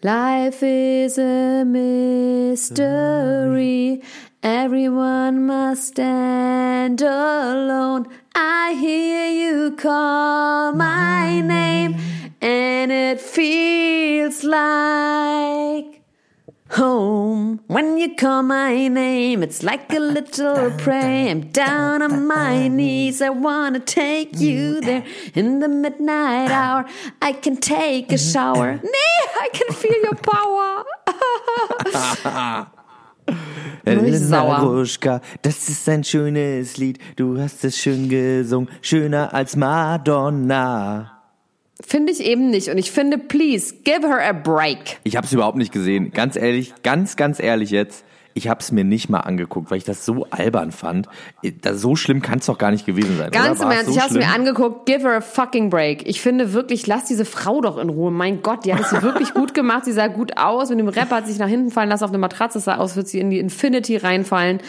Life is a mystery. Everyone must stand alone. I hear you call my name, and it feels like home. When you call my name, it's like a little prayer. I'm down on my knees. I wanna take you there in the midnight hour. I can take a shower. Nee, I can feel your power. Elena Ruschka, das ist ein schönes Lied. Du hast es schön gesungen, schöner als Madonna. Finde ich eben nicht. Und ich finde, please, give her a break. Ich habe es überhaupt nicht gesehen. Ganz ehrlich, ganz, ganz ehrlich jetzt. Ich habe es mir nicht mal angeguckt, weil ich das so albern fand. Das, so schlimm kann es doch gar nicht gewesen sein. Ganz im Ernst, so ich habe es mir angeguckt. Give her a fucking break. Ich finde wirklich, lass diese Frau doch in Ruhe. Mein Gott, die hat es wirklich gut gemacht. Sie sah gut aus. Mit dem Rapper hat sich nach hinten fallen lassen auf eine Matratze. sah aus, wird sie in die Infinity reinfallen.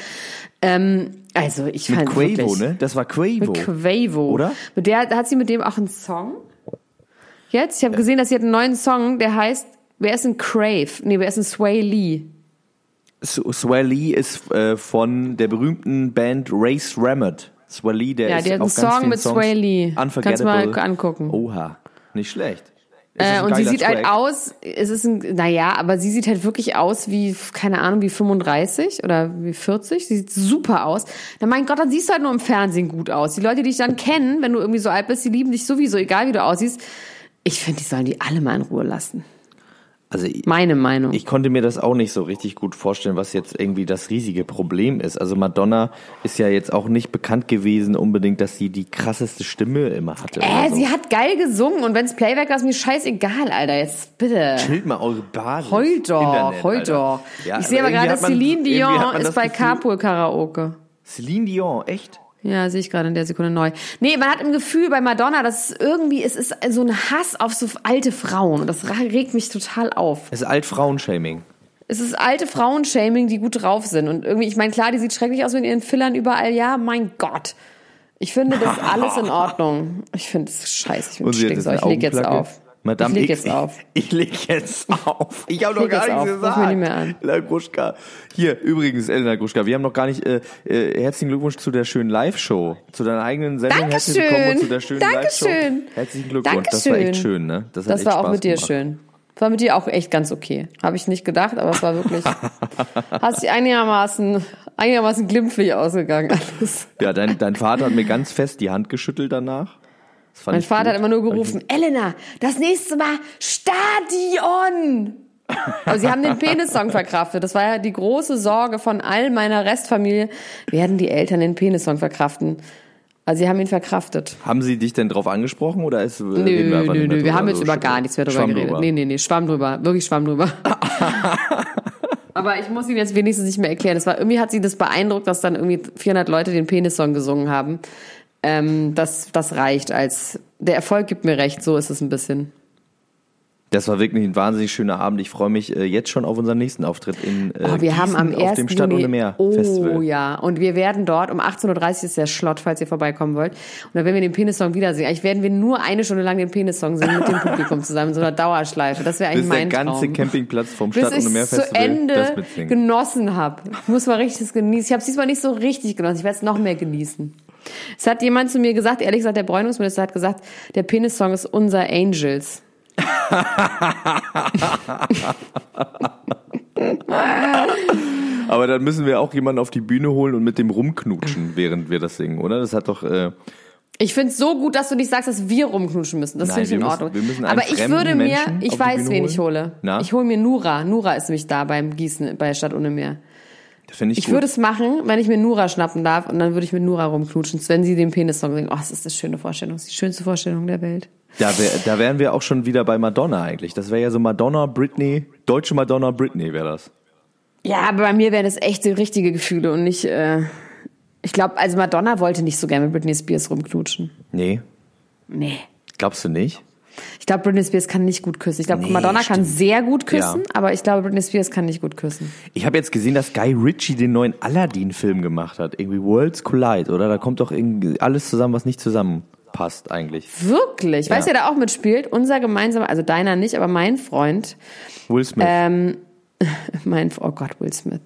Ähm, also ich fand Mit Quavo, wirklich, ne? Das war Quavo. Mit Quavo. Oder? Mit der hat sie mit dem auch einen Song. Jetzt? Ich habe gesehen, dass sie hat einen neuen Song, der heißt, wer ist ein Crave? Nee, wer ist ein Sway Lee? Sway Lee ist äh, von der berühmten Band Race Rammet. Sway Lee, der ja, ist der hat einen Song mit Sway Lee. Kannst mal angucken. Oha, nicht schlecht. Äh, und sie sieht halt Track? halt aus, es ist ein, naja, aber sie sieht halt wirklich aus wie, keine Ahnung, wie 35 oder wie 40. Sie sieht super aus. Na mein Gott, dann siehst du halt nur im Fernsehen gut aus. Die Leute, die dich dann kennen, wenn du irgendwie so alt bist, die lieben dich sowieso, egal wie du aussiehst. Ich finde, die sollen die alle mal in Ruhe lassen. Also ich, meine Meinung. Ich konnte mir das auch nicht so richtig gut vorstellen, was jetzt irgendwie das riesige Problem ist. Also Madonna ist ja jetzt auch nicht bekannt gewesen unbedingt, dass sie die krasseste Stimme immer hatte. Äh, so. sie hat geil gesungen und wenn's Playback war, ist mir scheißegal, Alter. Jetzt bitte. Chillt mal eure Basis. Heul doch, heul doch. Ja, ich sehe aber gerade, Celine Dion ist bei Carpool Karaoke. Celine Dion, echt? Ja, sehe ich gerade in der Sekunde neu. Nee, man hat im Gefühl bei Madonna, dass es irgendwie, es ist so ein Hass auf so alte Frauen. Und das regt mich total auf. Es ist Altfrauenshaming. Es ist alte Frauenshaming, die gut drauf sind. Und irgendwie, ich meine, klar, die sieht schrecklich aus mit ihren Fillern überall. Ja, mein Gott. Ich finde das alles in Ordnung. Ich finde es scheiße. Ich bin stinksau. Ich leg jetzt auf. Madame ich leg jetzt auf. Ich leg jetzt auf. Ich habe noch gar nichts auf. gesagt. Ruf mir nicht mehr an. Elena Gruschka. Hier, übrigens, Elena Gruschka, wir haben noch gar nicht, äh, äh, herzlichen Glückwunsch zu der schönen Live-Show. Zu deiner eigenen Sendung. Dankeschön. Herzlich willkommen zu der schönen Live-Show. Dankeschön. Herzlichen Glückwunsch. Dankeschön. Das war echt schön, ne? Das, das war auch Spaß mit dir gemacht. schön. Das war mit dir auch echt ganz okay. Habe ich nicht gedacht, aber es war wirklich, hast dich einigermaßen, einigermaßen glimpflich ausgegangen alles. Ja, dein, dein Vater hat mir ganz fest die Hand geschüttelt danach. Mein Vater gut. hat immer nur gerufen, Elena, das nächste Mal Stadion! Aber sie haben den Penissong verkraftet. Das war ja die große Sorge von all meiner Restfamilie. Werden die Eltern den Penissong verkraften? Also sie haben ihn verkraftet. Haben sie dich denn drauf angesprochen oder ist nö, wir nö, nö, wir haben jetzt über gar nichts mehr drüber Schwamm geredet. Drüber. Nee, nee, nee, Schwamm drüber, wirklich Schwamm drüber. Aber ich muss ihn jetzt wenigstens nicht mehr erklären. Es war irgendwie hat sie das beeindruckt, dass dann irgendwie 400 Leute den Penissong gesungen haben. Ähm, das, das reicht als, der Erfolg gibt mir recht, so ist es ein bisschen. Das war wirklich ein wahnsinnig schöner Abend. Ich freue mich äh, jetzt schon auf unseren nächsten Auftritt in äh, oh, wir Gießen haben am 1. auf dem Stadt ohne Meer oh, Festival. ja, und wir werden dort um 18.30 Uhr ist der Schlott, falls ihr vorbeikommen wollt. Und dann werden wir den Penissong wiedersehen. Eigentlich werden wir nur eine Stunde lang den Penissong singen mit dem Publikum zusammen in so einer Dauerschleife. Das wäre eigentlich Bis mein der ganze Traum. Campingplatz vom Stadt ohne Meer Festival zu Ende genossen habe. Ich muss mal richtig genießen. Ich habe es diesmal nicht so richtig genossen. Ich werde es noch mehr genießen. Es hat jemand zu mir gesagt, ehrlich gesagt, der Bräunungsminister hat gesagt, der Penis-Song ist unser Angels. Aber dann müssen wir auch jemanden auf die Bühne holen und mit dem rumknutschen, während wir das singen, oder? Das hat doch. Äh, Ich finde es so gut, dass du nicht sagst, dass wir rumknutschen müssen. Das finde ich in Ordnung. müssen Aber ich würde mir, Menschen ich weiß, Bühne wen ich holen. hole. Na? Ich hole mir Nura. Nura ist nämlich da beim Gießen bei Stadt ohne Meer. Finde ich, Ich gut. würde es machen, wenn ich mir Nura schnappen darf und dann würde ich mit Nura rumknutschen, wenn sie den Penis-Song singt. Oh, das ist eine schöne Vorstellung. Das ist die schönste Vorstellung der Welt. Da, wär, da wären wir auch schon wieder bei Madonna eigentlich. Das wäre ja so Madonna, Britney, deutsche Madonna, Britney wäre das. Ja, aber bei mir wären das echte, richtige Gefühle und nicht, äh, ich glaube, also Madonna wollte nicht so gerne mit Britney Spears rumknutschen. Nee, Nee. glaubst du nicht? Ich glaube, Britney Spears kann nicht gut küssen. Ich glaube, Nee, Madonna kann stimmt. sehr gut küssen, Ja. aber ich glaube, Britney Spears kann nicht gut küssen. Ich habe jetzt gesehen, dass Guy Ritchie den neuen Aladdin-Film gemacht hat. Irgendwie Worlds Collide, oder? Da kommt doch irgendwie alles zusammen, was nicht zusammenpasst eigentlich. Wirklich? Weißt du, Ja. wer da auch mitspielt? Unser gemeinsamer, also deiner nicht, aber mein Freund, Will Smith. ähm, mein, oh Gott, Will Smith.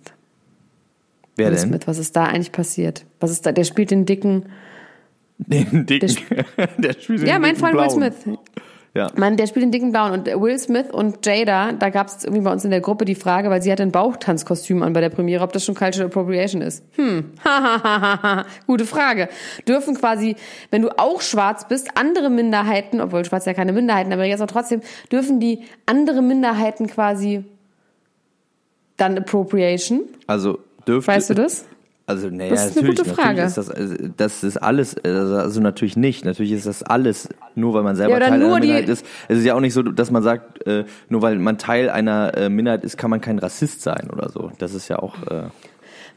Wer Will denn? Smith, was ist da eigentlich passiert? Was ist da? Der spielt den dicken, Den dicken. Der, spielt den ja, mein Freund Will Blauen. Smith. Ja. Mann, der spielt den dicken Blauen und Will Smith und Jada, da gab es irgendwie bei uns in der Gruppe die Frage, weil sie hatte ein Bauchtanzkostüm an bei der Premiere, ob das schon Cultural Appropriation ist. Hm, hahaha, gute Frage. Dürfen quasi, wenn du auch schwarz bist, andere Minderheiten, obwohl schwarz ja keine Minderheiten, aber jetzt auch trotzdem, dürfen die andere Minderheiten quasi dann Appropriation? Also dürfte. Weißt du das? Also, naja, Das ist eine natürlich, gute Frage. ist das, also, das ist alles, also also natürlich nicht. Natürlich ist das alles, nur weil man selber Ja, Teil einer Minderheit ist. Es ist ja auch nicht so, dass man sagt, äh, nur weil man Teil einer äh, Minderheit ist, kann man kein Rassist sein oder so. Das ist ja auch, äh,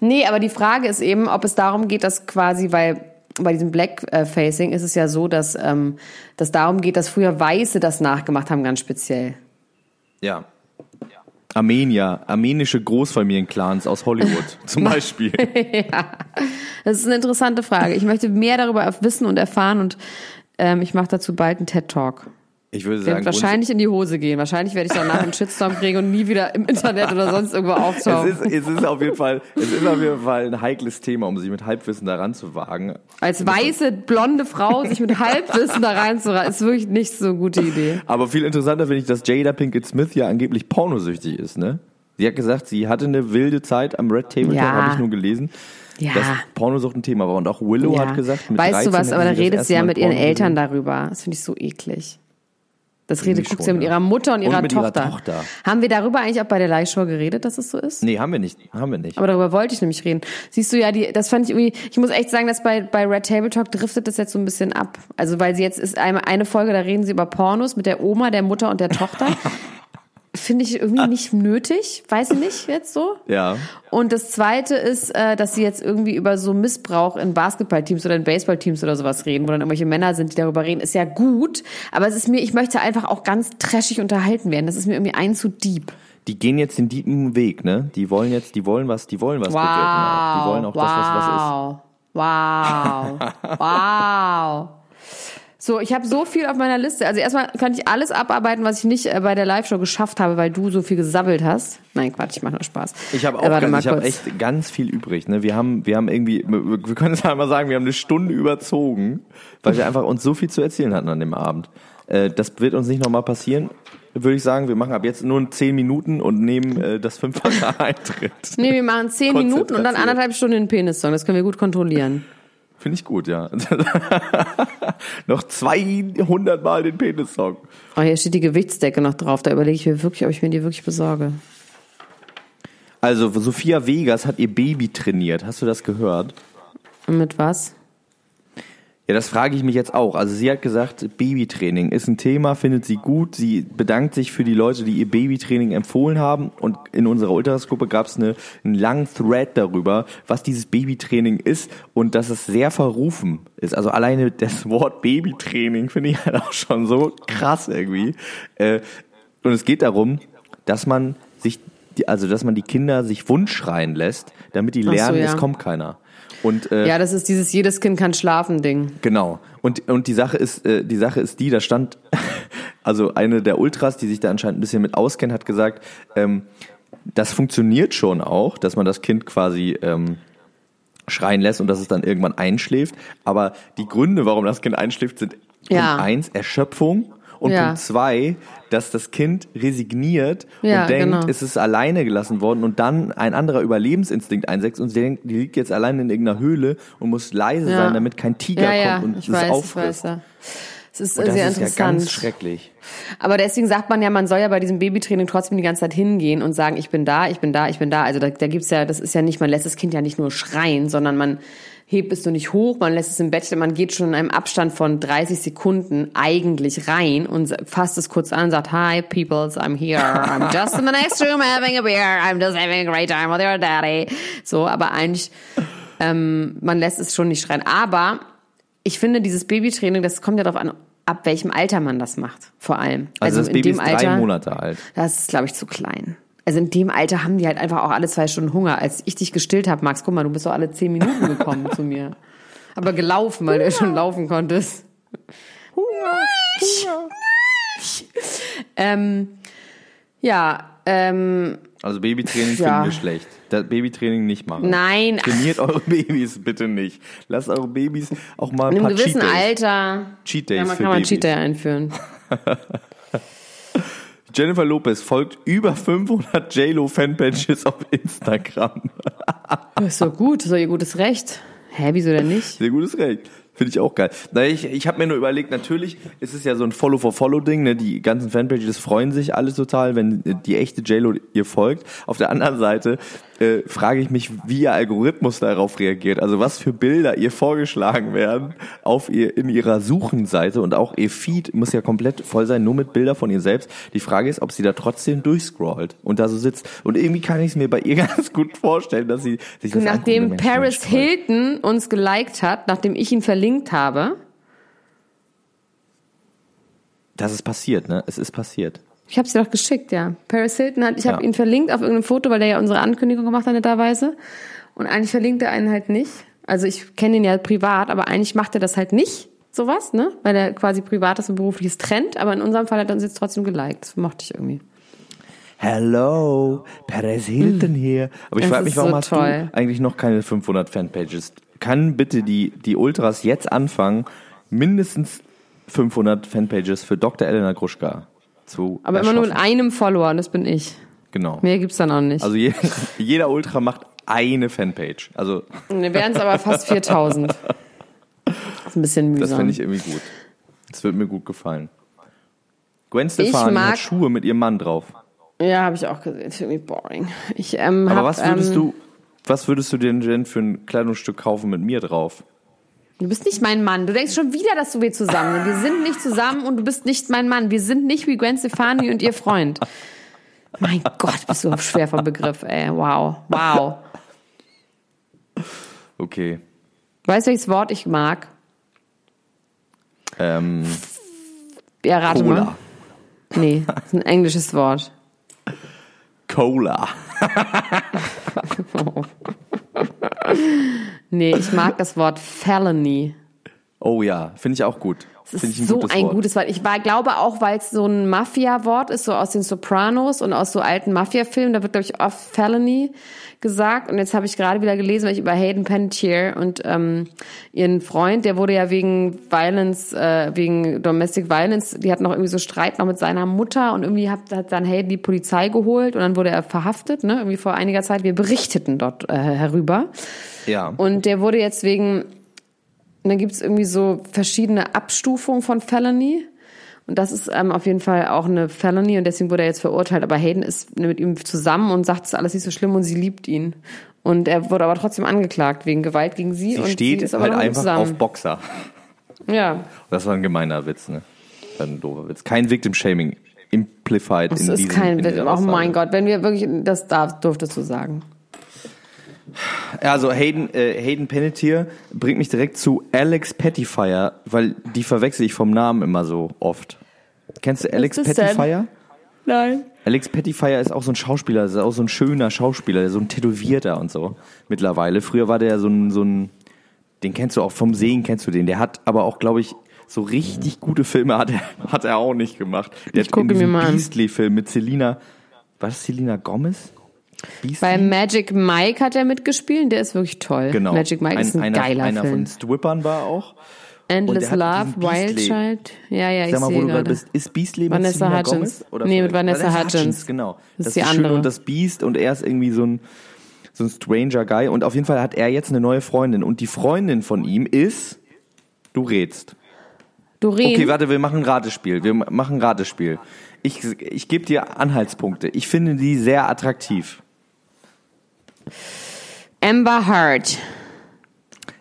Nee, aber die Frage ist eben, ob es darum geht, dass quasi, weil bei diesem Blackfacing ist es ja so, dass ähm, dass darum geht, dass früher Weiße das nachgemacht haben, ganz speziell. ja. Armenier, armenische Großfamilienclans aus Hollywood zum Beispiel. Das ist eine interessante Frage. Ich möchte mehr darüber wissen und erfahren und ähm, ich mache dazu bald einen TED Talk. Ich würde sagen, wahrscheinlich in die Hose gehen. Wahrscheinlich werde ich danach einen Shitstorm kriegen und nie wieder im Internet oder sonst irgendwo es auftauchen. ist, es ist auf jeden Fall, es ist auf jeden Fall ein heikles Thema, um sich mit Halbwissen daran zu wagen. Als weiße, blonde Frau sich mit Halbwissen da reinzureißen, ist wirklich nicht so eine gute Idee. Aber viel interessanter finde ich, dass Jada Pinkett Smith ja angeblich pornosüchtig ist, ne? Sie hat gesagt, sie hatte eine wilde Zeit am Red Table Talk, Ja. habe ich nur gelesen. Ja. Dass Pornosucht ein Thema war. Und auch Willow Ja. hat gesagt, mit weißt 13 du was, aber da redet sie ja mit ihren Eltern darüber. Das finde ich so eklig. Das redet, guckt sie ja mit ihrer Mutter und Und ihrer, mit ihrer Tochter. Tochter. Haben wir darüber eigentlich auch bei der Live-Show geredet, dass es so ist? Nee, haben wir nicht. Haben wir nicht. Aber darüber wollte ich nämlich reden. Siehst du ja, die, das fand ich irgendwie, ich muss echt sagen, dass bei, bei Red Table Talk driftet das jetzt so ein bisschen ab. Also, weil sie jetzt ist eine, eine Folge, da reden sie über Pornos mit der Oma, der Mutter und der Tochter. Finde ich irgendwie nicht nötig, weiß ich nicht jetzt so. Ja. Und das zweite ist, äh, dass sie jetzt irgendwie über so Missbrauch in Basketballteams oder in Baseballteams oder sowas reden, wo dann irgendwelche Männer sind, die darüber reden, ist ja gut. Aber es ist mir, ich möchte einfach auch ganz trashig unterhalten werden. Das ist mir irgendwie ein zu deep. Die gehen jetzt den tiefen Weg, ne? Die wollen jetzt, die wollen was, die wollen was bewirken. Auch. Die wollen auch wow. das, was was ist. Wow. Wow. So, ich habe so viel auf meiner Liste. Also erstmal kann ich alles abarbeiten, was ich nicht äh, bei der Live-Show geschafft habe, weil du so viel gesabbelt hast. Nein, Quatsch, ich mache nur Spaß. Ich habe auch Äh, mal ganz, ich hab echt ganz viel übrig. Ne? Wir haben, wir haben irgendwie, wir können es einmal sagen, wir haben eine Stunde überzogen, weil wir einfach uns so viel zu erzählen hatten an dem Abend. Äh, das wird uns nicht nochmal passieren, würde ich sagen. Wir machen ab jetzt nur zehn Minuten und nehmen äh, das fünffache Eintritt. Nee, wir machen zehn Minuten und dann anderthalb Stunden den Penis-Song. Das können wir gut kontrollieren. Finde ich gut, ja. noch 200 Mal den Penis-Song. Oh, hier steht die Gewichtsdecke noch drauf. Da überlege ich mir wirklich, ob ich mir die wirklich besorge. Also, Sophia Vegas hat ihr Baby trainiert. Hast du das gehört? Mit was? Ja, das frage ich mich jetzt auch. Also sie hat gesagt, Babytraining ist ein Thema, findet sie gut. Sie bedankt sich für die Leute, die ihr Babytraining empfohlen haben. Und in unserer Ultrasgruppe gab es eine, einen langen Thread darüber, was dieses Babytraining ist und dass es sehr verrufen ist. Also alleine das Wort Babytraining finde ich halt auch schon so krass irgendwie. Äh, Und es geht darum, dass man sich, die- also dass man die Kinder sich Wunsch schreien lässt, damit die so, lernen, ja. es kommt keiner. Und äh, Ja, das ist dieses jedes Kind kann schlafen Ding. Genau. Und, und die Sache ist, äh, die Sache ist die, da stand, also eine der Ultras, die sich da anscheinend ein bisschen mit auskennt, hat gesagt, ähm, das funktioniert schon auch, dass man das Kind quasi ähm, schreien lässt und dass es dann irgendwann einschläft. Aber die Gründe, warum das Kind einschläft, sind Ja. Punkt eins, Erschöpfung und Ja. Punkt zwei, dass das Kind resigniert Ja, und denkt, genau. es ist alleine gelassen worden und dann ein anderer Überlebensinstinkt einsetzt und sie denkt, die liegt jetzt alleine in irgendeiner Höhle und muss leise Ja. sein, damit kein Tiger Ja, ja, kommt und ich es weiß, ich auffrisst. weiß, ja. Es ist Und das sehr ist ja interessant. ganz schrecklich. Aber deswegen sagt man ja, man soll ja bei diesem Babytraining trotzdem die ganze Zeit hingehen und sagen, ich bin da, ich bin da, ich bin da. Also da, da gibt's ja, das ist ja nicht, man lässt das Kind ja nicht nur schreien, sondern man hebt es nur nicht hoch, man lässt es im Bett, man geht schon in einem Abstand von 30 Sekunden eigentlich rein und fasst es kurz an und sagt, hi peoples, I'm here, I'm just in the next room having a beer, I'm just having a great time with your daddy. So, aber eigentlich, ähm, man lässt es schon nicht schreien. Aber ich finde, dieses Babytraining, das kommt ja darauf an, ab welchem Alter man das macht, vor allem. Also, das in Baby dem ist drei Alter, Monate alt. Das ist, glaube ich, zu klein. Also in dem Alter haben die halt einfach auch alle zwei Stunden Hunger. Als ich dich gestillt habe, Max, guck mal, du bist doch alle zehn Minuten gekommen zu mir. Aber gelaufen, weil du ja schon laufen konntest. Ähm, ja, ähm, Also Babytraining Ja. finden wir schlecht. Das Babytraining nicht machen. Nein. Trainiert eure Babys bitte nicht. Lasst eure Babys auch mal ein in paar einem gewissen Cheat Days. Alter Cheat Days ja, man für kann man Babys. Cheat Day einführen. Jennifer Lopez folgt über 500 JLo Fanpages auf Instagram. Das ist doch gut, doch ihr gutes Recht. Hä, wieso denn nicht? Sehr gutes Recht. Finde ich auch geil. Na, ich ich habe mir nur überlegt, natürlich ist es ja so ein Follow-for-Follow-Ding. Ne? Die ganzen Fanpages freuen sich alle total, wenn die echte JLo ihr folgt. Auf der anderen Seite äh, frage ich mich, wie ihr Algorithmus darauf reagiert. Also was für Bilder ihr vorgeschlagen werden auf ihr in ihrer Suchenseite und auch ihr Feed muss ja komplett voll sein, nur mit Bilder von ihr selbst. Die Frage ist, ob sie da trotzdem durchscrollt und da so sitzt. Und irgendwie kann ich es mir bei ihr ganz gut vorstellen, dass sie sich das anguckt Nachdem denkt, Paris. Hilton uns geliked hat, nachdem ich ihn verlinkt habe, Das ist passiert, ne? Es ist passiert. Ich habe sie doch geschickt, ja. Paris Hilton hat, ich habe Ja. ihn verlinkt auf irgendeinem Foto, weil der ja unsere Ankündigung gemacht hat netterweise. Und eigentlich verlinkt er einen halt nicht. Also ich kenne ihn ja privat, aber eigentlich macht er das halt nicht, sowas, ne? Weil er quasi privates und berufliches trennt. Aber in unserem Fall hat er uns jetzt trotzdem geliked. Das mochte ich irgendwie. Hello, Perez Hilton hier. Aber ich frage mich, warum so hast toll. du eigentlich noch keine 500 Fanpages? Kann bitte die, die Ultras jetzt anfangen, mindestens 500 Fanpages für Dr. Elena Gruschka zu Aber immer nur mit einem Follower, und das bin ich. Genau. Mehr gibt's dann auch nicht. Also je, jeder Ultra macht eine Fanpage. Also Wir wären es aber fast 4000. Das ist ein bisschen mühsam. das finde ich irgendwie gut. Das wird mir gut gefallen. Gwen Stefani mag- hat Schuhe mit ihrem Mann drauf. ja, habe ich auch gesehen. Das ist irgendwie boring. Ich, ähm, Aber hab, was würdest ähm, du, was würdest du denn denn für ein Kleidungsstück kaufen mit mir drauf? Du bist nicht mein Mann. Du denkst schon wieder, dass du wir zusammen sind. Wir sind nicht zusammen und du bist nicht mein Mann. Wir sind nicht wie Gwen Stefani und ihr Freund. Mein Gott, bist du schwer vom Begriff, ey. Wow. Wow. Okay. Weißt du, welches Wort ich mag? Ähm, Ja, rate Cola. mal. Nee, das ist ein englisches Wort. Cola. Nee, ich mag das Wort Felony. Oh ja, finde ich auch gut. Das ist so gutes ein Wort. gutes Wort. Ich war, glaube auch, weil es so ein Mafia-Wort ist, so aus den Sopranos und aus so alten Mafia-Filmen. Da wird, glaube ich, oft Felony gesagt. Und jetzt habe ich gerade wieder gelesen, weil ich über Hayden Panettiere und ähm, ihren Freund, der wurde ja wegen Violence, äh, wegen Domestic Violence, die hatten noch irgendwie so Streit noch mit seiner Mutter und irgendwie hat, hat dann Hayden die Polizei geholt und dann wurde er verhaftet, ne? Irgendwie vor einiger Zeit. Wir berichteten dort äh, herüber. Ja. Und der wurde jetzt wegen, und dann gibt es irgendwie so verschiedene Abstufungen von Felony. Und das ist ähm, auf jeden Fall auch eine Felony und deswegen wurde er jetzt verurteilt. Aber Hayden ist mit ihm zusammen und sagt, es ist alles nicht so schlimm und sie liebt ihn. Und er wurde aber trotzdem angeklagt wegen Gewalt gegen sie. Sie und steht sie ist aber halt einfach zusammen. auf Boxer. Ja, Das war ein gemeiner Witz, ne? Das ein doofer Witz. Kein Victim Shaming implified das in ist diesem kein in Witz. dieser Oh mein Gott, wenn wir wirklich, das darf, durftest du sagen. Also Hayden, äh, Hayden Panettiere bringt mich direkt zu Alex Pettyfire, weil die verwechsel ich vom Namen immer so oft. Kennst du Alex ist das denn? Pettyfire? Nein. Alex Pettyfire ist auch so ein Schauspieler, ist auch so ein schöner Schauspieler, so ein Tätowierter und so mittlerweile. Früher war der so ein, so ein, den kennst du auch vom Sehen, kennst du den. Der hat aber auch, glaube ich, so richtig gute Filme hat er, hat er auch nicht gemacht. Der Ich hat gucke in mir mal. Beastly-Film mit Selina, war das Selina Gomez? Beastly? Bei Magic Mike hat er mitgespielt, der ist wirklich toll. genau. Magic Mike ist ein, einer, geiler einer Film. von Strippern war auch. Endless Love, Wild. Child. Ja, ja, ich Sag mal, wo sehe du gerade bist, ist Beastly mit Vanessa Selena Hudgens. Gomez? Oder Nee, mit vielleicht- Vanessa Hudgens. Genau. Das ist die die andere. und das Beast und er ist irgendwie so ein, so ein Stranger Guy. Und auf jeden Fall hat er jetzt eine neue Freundin. Und die Freundin von ihm ist, du rätst. Doreen. Okay, warte, wir machen ein Ratespiel. Wir machen ein Ratespiel. Ich, ich gebe dir Anhaltspunkte. Ich finde die sehr attraktiv. Amber Heard.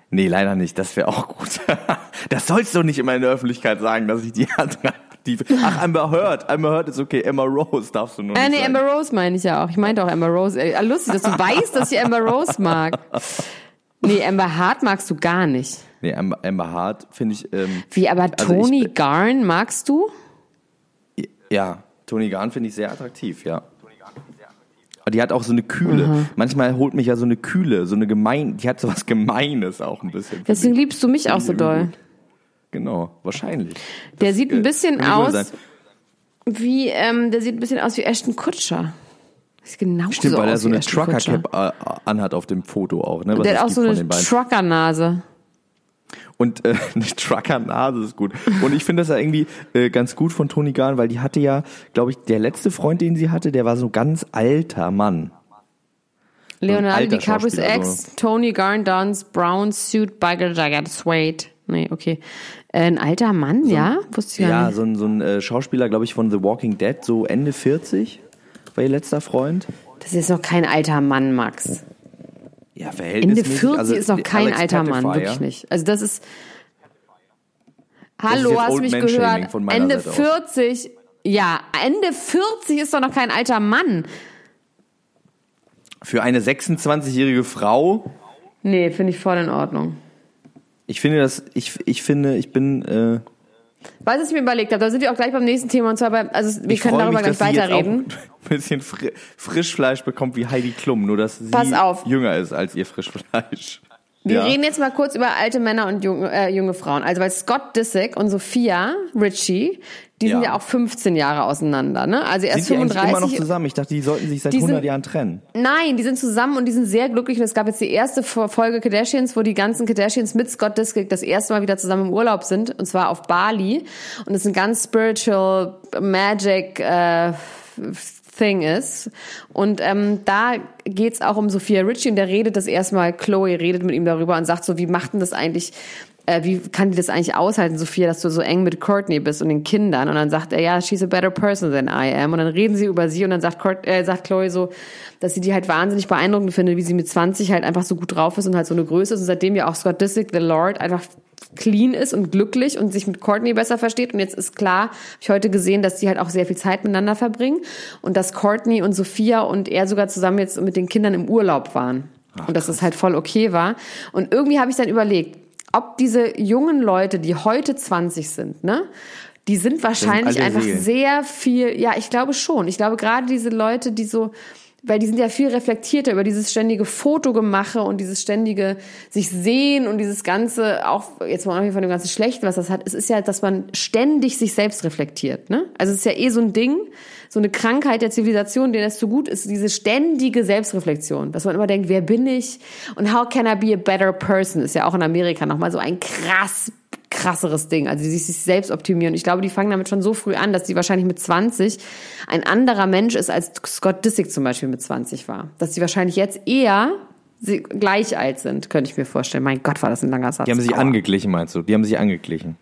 Nee, leider nicht. Das wäre auch gut. Das sollst du nicht immer in der Öffentlichkeit sagen, dass ich die attraktiv. Ach, Amber Heard. Amber Heard ist okay. Emma Rose darfst du nur Äh, nicht nee. Amber Rose meine ich ja auch. Ich meinte auch Amber Rose. Äh, lustig, dass du weißt, dass ich Amber Rose mag. Nee, Amber Hart magst du gar nicht. Nee, Amber, Amber Hart finde ich. Ähm, Wie, aber Also Tony ich- Garn magst du? ja, Tony Garn finde ich sehr attraktiv, ja. Aber Die hat auch so eine Kühle. Mhm. Manchmal holt mich ja so eine Kühle, so eine gemein, die hat so was Gemeines auch ein bisschen. Deswegen ich. liebst du mich auch so doll. Genau, wahrscheinlich. Der sieht ein bisschen Kann wohl aus wie, ähm, der sieht ein bisschen aus wie Ashton Kutscher. Sieht genauso Stimmt, weil aus er so eine. Trucker-Cap äh, anhat auf dem Foto auch, ne? was Der hat auch so eine. Trucker-Nase. Und äh, eine Trucker-Nase ist gut. Und ich finde das ja irgendwie äh, ganz gut von Toni Garn, weil die hatte ja, glaube ich, der letzte Freund, den sie hatte, der war so ein ganz alter Mann. Leonardo DiCaprios Ex, Tony Garn Duns, Brown Suit, Biker Jacket, Suede. Nee, okay. Äh, ein alter Mann, ja? Wusste ich gar Ja, nicht. so ein, so ein äh, Schauspieler, glaube ich, von The Walking Dead, so Ende 40, war ihr letzter Freund. Das ist noch kein alter Mann, Max. Ja, Ende verhältnismäßig. 40 also, ist noch kein Alex alter Mann, Pettyfer, wirklich nicht. Also das ist. ist Hallo, jetzt hast du mich gehört? Ende Seite aus. 40. Ja, Ende 40 ist doch noch kein alter Mann. Für eine 26-jährige Frau, Nee, finde ich voll in Ordnung. ich finde das, ich, ich finde, ich bin, äh, Weißt du, was ich mir überlegt habe? Da sind wir auch gleich beim nächsten Thema und zwar bei, also wir ich können darüber mich, gleich weiterreden. ein bisschen Fri Frischfleisch bekommt wie Heidi Klum, nur dass sie jünger ist als ihr Frischfleisch. Wir Ja. reden jetzt mal kurz über alte Männer und junge, äh, junge Frauen. Also weil Scott Disick und Sophia Ritchie, die sind Ja. ja auch 15 Jahre auseinander, ne? Also er ist Sind die eigentlich immer noch 35. zusammen? Ich dachte, die sollten sich seit sind- 100 Jahren trennen. Nein, die sind zusammen und die sind sehr glücklich. Und es gab jetzt die erste Folge Kardashians, wo die ganzen Kardashians mit Scott Disick das erste Mal wieder zusammen im Urlaub sind. Und zwar auf Bali. Und es ist ein ganz spiritual, magic äh, Thing ist. Und ähm, da geht's auch um Sophia Ritchie. Und der redet das erstmal, Chloe redet mit ihm darüber und sagt so, wie macht denn das eigentlich... Äh, wie kann die das eigentlich aushalten, Sophia, dass du so eng mit Courtney bist und den Kindern? Und dann sagt er, ja, she's a better person than I am. Und dann reden sie über sie und dann sagt, Court, äh, sagt Chloe so, dass sie die halt wahnsinnig beeindruckend findet, wie sie mit 20 halt einfach so gut drauf ist und halt so eine Größe ist. Und seitdem ja auch Scott Disick, the Lord, einfach clean ist und glücklich und sich mit Courtney besser versteht. Und jetzt ist klar, habe ich heute gesehen, dass die halt auch sehr viel Zeit miteinander verbringen und dass Courtney und Sophia und er sogar zusammen jetzt mit den Kindern im Urlaub waren. und dass es halt voll okay war. Und irgendwie habe ich dann überlegt, ob diese jungen Leute, die heute 20 sind, ne, die sind wahrscheinlich alte einfach Seelen. sehr viel, ja, ich glaube schon. Ich glaube gerade diese Leute, die so, weil die sind ja viel reflektierter über dieses ständige Fotogemache und dieses ständige sich sehen und dieses ganze, auch jetzt mal von dem ganzen Schlechten, was das hat, es ist ja, dass man ständig sich selbst reflektiert, ne? Also es ist ja eh so ein Ding, so eine Krankheit der Zivilisation, der das so gut ist, diese ständige Selbstreflexion, dass man immer denkt, wer bin ich und how can I be a better person, ist ja auch in Amerika nochmal so ein krass krasseres Ding. Also die sich selbst optimieren. Ich glaube, die fangen damit schon so früh an, dass die wahrscheinlich mit 20 ein anderer Mensch ist, als Scott Disick zum Beispiel mit 20 war. Dass die wahrscheinlich jetzt eher sie- gleich alt sind, könnte ich mir vorstellen. Mein Gott, war das ein langer Satz. Die haben sich Aua. angeglichen, meinst du? Die haben sich angeglichen.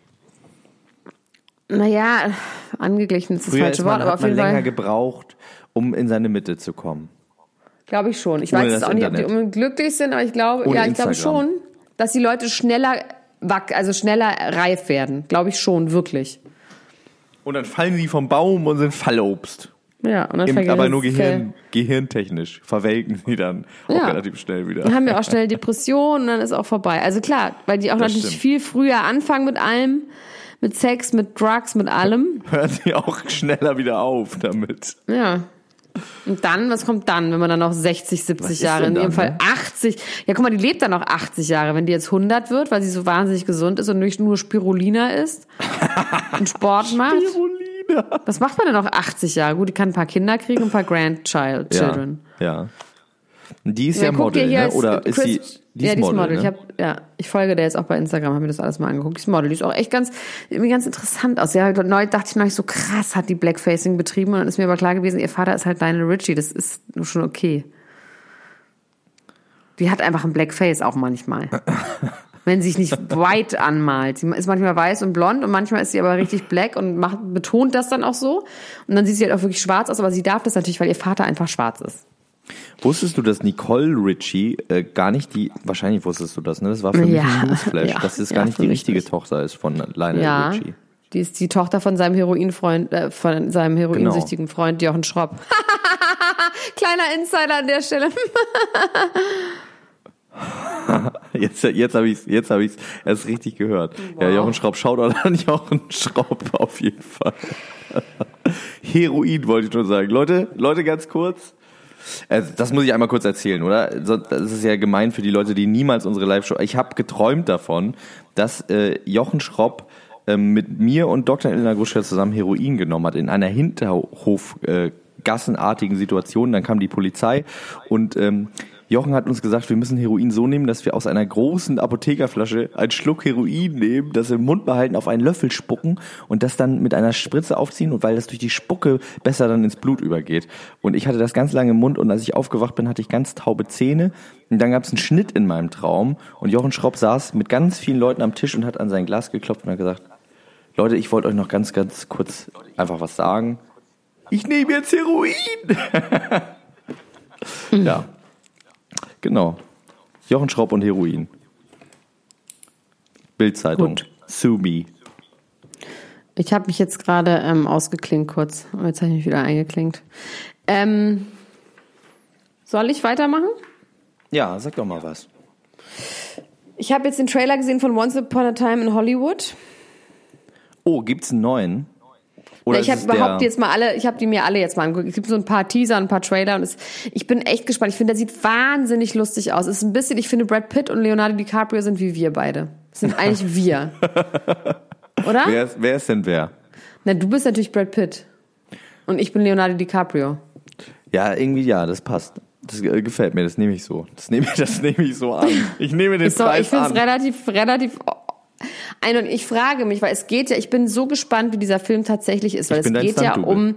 Naja, angeglichen ist das Früher falsche Wort, aber hat auf jeden länger Fall gebraucht, um in seine Mitte zu kommen. glaube ich schon. Ich Ohne weiß jetzt auch nicht, ob die Internet. unbedingt glücklich sind, aber ich glaube, Ohne ja, ich glaube schon, dass die Leute schneller wack, also schneller reif werden. Glaube ich schon, wirklich. Und dann fallen sie vom Baum und sind Fallobst. Ja, und dann Im, aber nur Gehirn, gehirntechnisch verwelken sie dann auch Ja. relativ schnell wieder. Dann haben wir auch schnell Depressionen und dann ist auch vorbei. Also klar, weil die auch Das natürlich stimmt. viel früher anfangen mit allem, mit Sex, mit Drugs, mit allem. Hören sie auch schneller wieder auf damit. Ja. Und dann, was kommt dann, wenn man dann noch 60, 70 ist Jahre, in ihrem dann, Fall ne? 80. Ja, guck mal, die lebt dann noch 80 Jahre. Wenn die jetzt 100 wird, weil sie so wahnsinnig gesund ist und nicht nur Spirulina isst und Sport macht. Spirulina. Was macht man denn noch 80 Jahre? Gut, die kann ein paar Kinder kriegen und ein paar Grandchild, Ja, ja. Die ist ja, dir Model, ne? Oder ist sie? Die ja, die ist Model, Model. ne? Ich, hab, ja, ich folge der jetzt auch bei Instagram, habe mir das alles mal angeguckt. Die ist Model, die ist auch echt ganz, irgendwie ganz interessant aus. Ja, neu dachte ich neulich so krass, hat die Blackfacing betrieben und dann ist mir aber klar gewesen, ihr Vater ist halt Lionel Richie, das ist nur schon okay. Die hat einfach ein Blackface auch manchmal. Wenn sie sich nicht white anmalt. Sie ist manchmal weiß und blond und manchmal ist sie aber richtig black und macht, betont das dann auch so. Und dann sieht sie halt auch wirklich schwarz aus, aber sie darf das natürlich, weil ihr Vater einfach schwarz ist. Wusstest du, dass Nicole Richie äh, gar nicht die, wahrscheinlich wusstest du das, ne? Das war für mich Ja. ein Newsflash, Ja, dass es ja, gar nicht die richtige nicht. Tochter ist von Lionel Ja, Richie. die ist die Tochter von seinem Heroinfreund, äh, von seinem heroinsüchtigen Freund Jochen Schropp. Kleiner Insider an der Stelle. Jetzt, jetzt habe ich es jetzt hab ich's erst richtig gehört. Ja, Jochen Schraub schaut an Jochen Schraub auf jeden Fall. Heroin wollte ich nur sagen. Leute, Leute, ganz kurz. Also, das muss ich einmal kurz erzählen, oder? Das ist ja gemein für die Leute, die niemals unsere Live-Show. Ich habe geträumt davon, dass äh, Jochen Schropp ähm, mit mir und Dr. Elena Gruschka zusammen Heroin genommen hat in einer Hinterhof äh, gassenartigen Situation. Dann kam die Polizei und ähm, Jochen hat uns gesagt, wir müssen Heroin so nehmen, dass wir aus einer großen Apothekerflasche einen Schluck Heroin nehmen, das im Mund behalten, auf einen Löffel spucken und das dann mit einer Spritze aufziehen und weil das durch die Spucke besser dann ins Blut übergeht. Und ich hatte das ganz lange im Mund und als ich aufgewacht bin, hatte ich ganz taube Zähne und dann gab es einen Schnitt in meinem Traum und Jochen Schropp saß mit ganz vielen Leuten am Tisch und hat an sein Glas geklopft und hat gesagt, Leute, ich wollte euch noch ganz, ganz kurz einfach was sagen. Ich nehme jetzt Heroin. ja. Genau. Jochen Schropp und Heroin. Bildzeitung. Me. Ich habe mich jetzt gerade ähm, ausgeklinkt kurz. Jetzt habe ich mich wieder eingeklinkt. Ähm, soll ich weitermachen? Ja, sag doch mal was. Ich habe jetzt den Trailer gesehen von Once Upon a Time in Hollywood. Oh, gibt's einen neuen? Oder ich habe überhaupt jetzt mal alle, ich habe die mir alle jetzt mal angeguckt. Es gibt so ein paar Teaser, ein paar Trailer und es, ich bin echt gespannt. Ich finde, der sieht wahnsinnig lustig aus. Es ist ein bisschen, ich finde, Brad Pitt und Leonardo DiCaprio sind wie wir beide. Das sind eigentlich wir. Oder? Wer ist, wer ist denn wer? Na, du bist natürlich Brad Pitt. Und ich bin Leonardo DiCaprio. Ja, irgendwie ja, das passt. Das äh, gefällt mir, das nehme ich so. Das nehme das nehme ich so an. Ich nehme den Ist doch, ich Preis finde es an. relativ, relativ ein und ich frage mich, weil es geht ja, ich bin so gespannt, wie dieser Film tatsächlich ist, weil es geht ja um